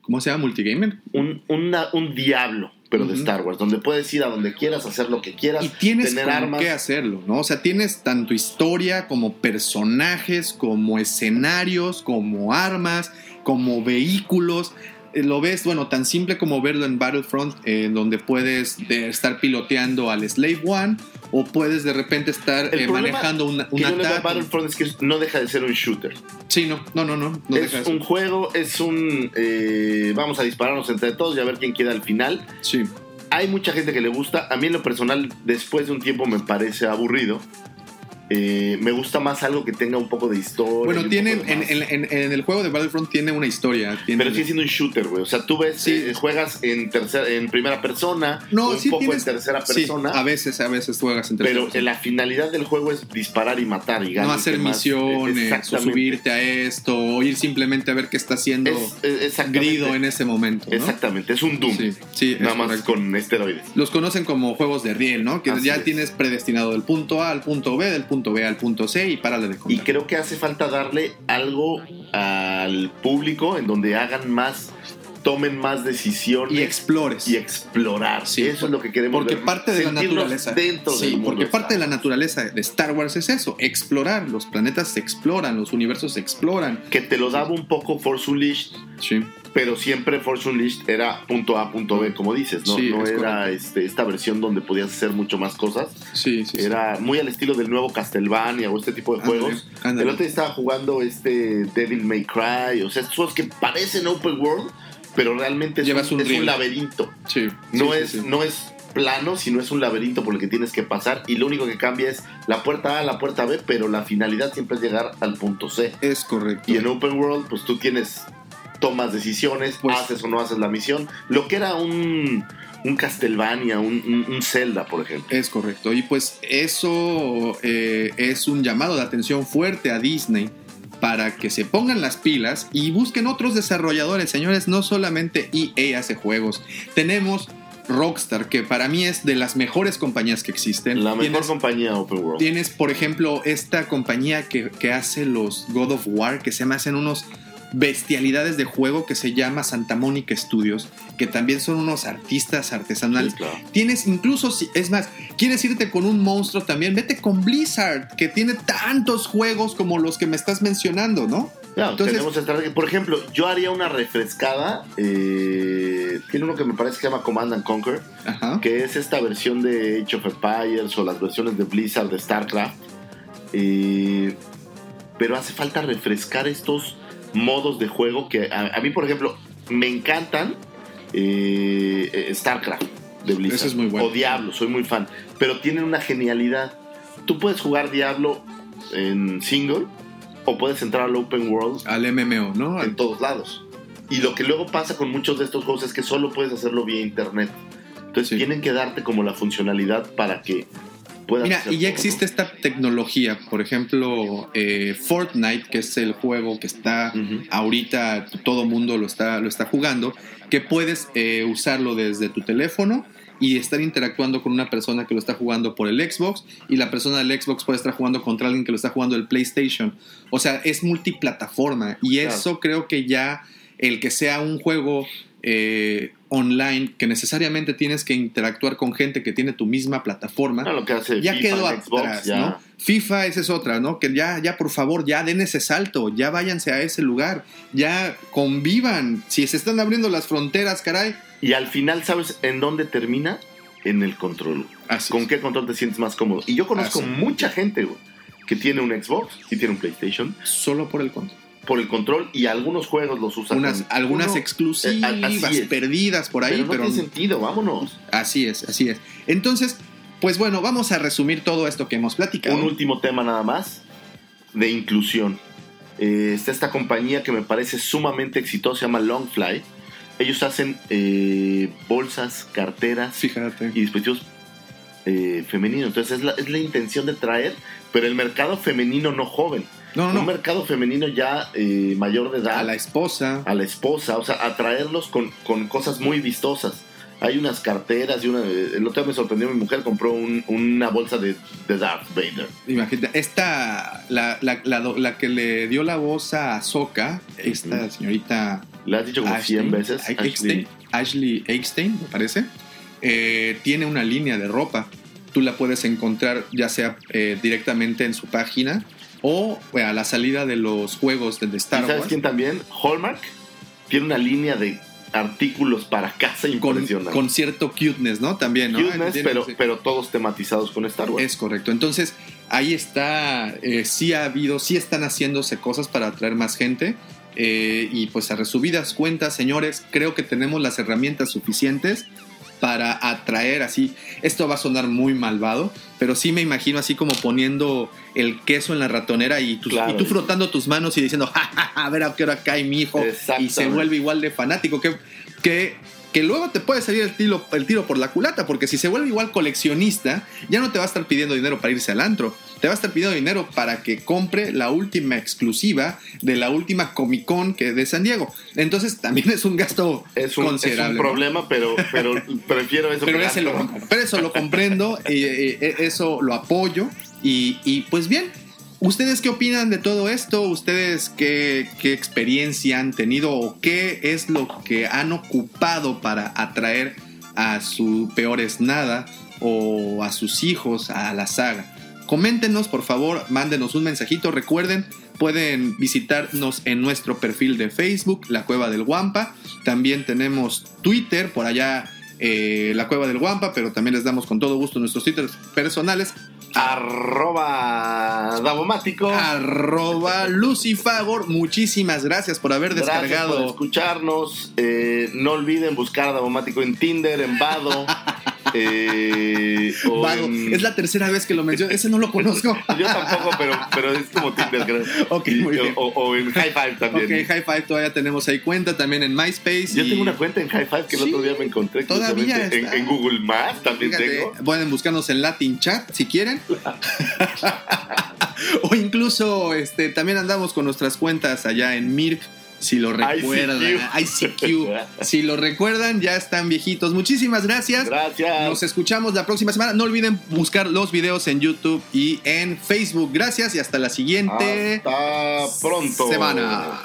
¿Cómo se llama? Multigamer. un, una- un diablo, pero de. Star Wars, donde puedes ir a donde quieras, hacer lo que quieras, Y tienes tener armas. qué hacerlo, ¿no? O sea, tienes tanto historia como personajes, como escenarios, como armas, como vehículos. Eh, Lo ves, bueno, tan simple como verlo en Battlefront, eh, en donde puedes de- estar piloteando al Slave One o puedes de repente estar eh, manejando una, Que un a ataque. Battlefront es que no deja de ser un shooter. Sí, no, no, no, no. no es un juego, es un... eh, vamos a dispararnos entre todos y a ver quién queda al final. Sí. Hay mucha gente que le gusta. A mí en lo personal, después de un tiempo me parece aburrido. Eh, me gusta más algo que tenga un poco de historia. Bueno, tienen, en, en- en- el juego de Battlefront tiene una historia. Tiene, Pero sigue siendo un shooter, güey. O sea, tú ves, Sí. eh, juegas en, tercera, en primera persona, no, un sí poco tienes- en tercera sí, persona. a veces, a veces juegas en tercera pero persona. la finalidad del juego es disparar y matar y no ganar. hacer misiones, o subirte a esto, o ir simplemente a ver qué está haciendo Es, Grido en ese momento. ¿no? Exactamente, es un Doom. Sí, nada más correcto. con esteroides. Los conocen como juegos de riel, ¿no? Que Así ya es. tienes predestinado del punto A al punto B, del punto B al punto C y párale de Y contar. creo que hace falta darle algo al público en donde hagan más, tomen más decisiones Y explores. y explorar. Sí, Eso es lo que queremos Porque ver. parte de la naturaleza. Dentro sí, del mundo porque de parte de la naturaleza de Star Wars es eso, explorar. Los planetas se exploran, los universos se exploran. Que te lo daba un poco Force Unleashed, Sí. Pero siempre Force Unleashed era punto A, punto B, como dices, ¿no? Sí, no es era este, esta versión donde podías hacer mucho más cosas. Sí, sí. sí. Era muy al estilo del nuevo Castlevania o este tipo de juegos. El otro día estaba jugando este Devil May Cry, o sea, estos juegos que parecen open world, pero realmente es, un, un es un laberinto. Sí, No, es, no es plano, sino es un laberinto por el que tienes que pasar y lo único que cambia es la puerta A, la puerta B, pero la finalidad siempre es llegar al punto C. Es correcto. Y en Open World, pues tú tienes tomas decisiones, Pues- haces o no haces la misión. Lo que era un, un Castlevania, un, un- un Zelda, por ejemplo. Es correcto. Y pues eso eh, es un llamado de atención fuerte a Disney para que se pongan las pilas y busquen otros desarrolladores. Señores, no solamente EA hace juegos. Tenemos Rockstar, que para mí es de las mejores compañías que existen. La mejor Tienes- compañía Open World. Tienes, por ejemplo, esta compañía que, que hace los God of War, que se me hacen unos bestialidades de juego que se llama Santa Mónica Studios, que también son unos artistas artesanales. Sí, claro. Tienes incluso, es más, quieres irte con un monstruo también, vete con Blizzard, que tiene tantos juegos como los que me estás mencionando, ¿no? Claro, Entonces- tenemos estrategia. Por ejemplo, yo haría una refrescada. eh, tiene uno que me parece que se llama Command and Conquer, Ajá. que es esta versión de Age of Empires o las versiones de Blizzard de StarCraft. Eh, pero hace falta refrescar estos modos de juego que a, a mí, por ejemplo, me encantan. eh, eh, StarCraft de Blizzard. Ese es muy bueno. O Diablo, soy muy fan. Pero tienen una genialidad. Tú puedes jugar Diablo en single o puedes entrar al open world Al MMO, ¿no? en todos lados. Y lo que luego pasa con muchos de estos juegos es que solo puedes hacerlo vía internet. Entonces Sí. tienen que darte como la funcionalidad para que puedas Mira, hacer y ya todo, existe esta tecnología, por ejemplo, eh, Fortnite, que es el juego que está ahorita todo mundo lo está, lo está jugando, que puedes eh, usarlo desde tu teléfono y estar interactuando con una persona que lo está jugando por el Xbox y la persona del Xbox puede estar jugando contra alguien que lo está jugando el PlayStation. O sea, es multiplataforma y Claro. eso creo que ya el que sea un juego eh, online que necesariamente tienes que interactuar con gente que tiene tu misma plataforma Ah, lo que hace ya FIFA quedó Xbox, atrás, ya. ¿no? FIFA esa es otra, ¿no? Que ya, ya por favor, ya den ese salto, ya váyanse a ese lugar, ya convivan. Si se están abriendo las fronteras, caray. Y al final, ¿sabes en dónde termina? En el control. Así ¿Con es. qué control te sientes más cómodo? Y yo conozco Así. mucha gente güey, que tiene un Xbox y tiene un PlayStation Solo por el control. Por el control y algunos juegos los usan. Unas, algunas uno, exclusivas, eh, perdidas por ahí, pero no pero, tiene sentido, vámonos. así es, así es. Entonces, pues bueno, vamos a resumir todo esto que hemos platicado. Un último tema nada más de inclusión. Eh, está esta compañía que me parece sumamente exitosa, se llama Longfly. Ellos hacen eh, bolsas, carteras Fíjate. y dispositivos femeninos. Entonces es la, es la intención de traer, pero el mercado femenino no joven. No, no, Un mercado femenino ya eh, mayor de edad, A la esposa. a la esposa, o sea, atraerlos con, con cosas muy vistosas. Hay unas carteras y una... El otro día me sorprendió, mi mujer compró un- una bolsa de, de Darth Vader. Imagínate, esta, la, la, la, la que le dio la voz a Soka, esta señorita Le has dicho como 100 veces. Ashley, Ashley. Ashley Eckstein, me parece, eh, tiene una línea de ropa. Tú la puedes encontrar ya sea eh, directamente en su página o eh, a la salida de los juegos de ¿Y Star sabes Wars. quién también? Hallmark tiene una línea de artículos para casa Con, impresionante. con cierto cuteness, ¿no? También, ¿no? Cuteness, pero, pero todos tematizados con Star Wars. Es correcto. Entonces, ahí está, eh, sí ha habido, sí están haciéndose cosas para atraer más gente. eh, y pues a resumidas cuentas, señores, creo que tenemos las herramientas suficientes para atraer así. Esto va a sonar muy malvado, pero sí me imagino así como poniendo el queso en la ratonera y, tus- Claro. y tú frotando tus manos y diciendo, ja, ja, ja, a ver a qué hora cae mi hijo. Y se vuelve igual de fanático. Que, que, que luego te puede salir el tiro, el tiro por la culata, porque si se vuelve igual coleccionista, ya no te va a estar pidiendo dinero para irse al antro. Te va a estar pidiendo dinero para que compre la última exclusiva de la última Comic Con que de San Diego. Entonces también es un gasto Es un, es considerable. un ¿no? problema, pero, pero prefiero eso Pero, que ese lo, pero eso lo comprendo, y, y, eso lo apoyo. Y, y, pues bien, ¿ustedes qué opinan de todo esto? ¿Ustedes qué, qué experiencia han tenido o qué es lo que han ocupado para atraer a su peor es nada o a sus hijos a la saga? Coméntenos, por favor, mándenos un mensajito. Recuerden, pueden visitarnos en nuestro perfil de Facebook, La Cueva del Guampa. También tenemos Twitter, por allá eh, La Cueva del Guampa, pero también les damos con todo gusto nuestros twitters personales. Arroba Davomático. Arroba Lucifagor. Muchísimas gracias por haber Gracias por descargado. escucharnos. Eh, no olviden buscar a Davomático en Tinder, en Vado. Eh, o Vago. en- Es la tercera vez que lo menciono. Ese no lo conozco. Yo tampoco, pero, pero es como Tinder, creo. Ok, Y- muy bien. O, o en High Five también. Ok, High Five todavía tenemos ahí cuenta también en MySpace. Yo y- tengo una cuenta en High Five que el Sí, otro día me encontré. todavía en, Google Maps también Fíjate, tengo. pueden buscarnos en Latin Chat si quieren. o incluso este, también andamos con nuestras cuentas allá en Mirk. Si lo recuerdan, ICQ. Si lo recuerdan, ya están viejitos. Muchísimas gracias. Gracias. Nos escuchamos la próxima semana. No olviden buscar los videos en YouTube y en Facebook. Gracias y hasta la siguiente Hasta pronto. semana.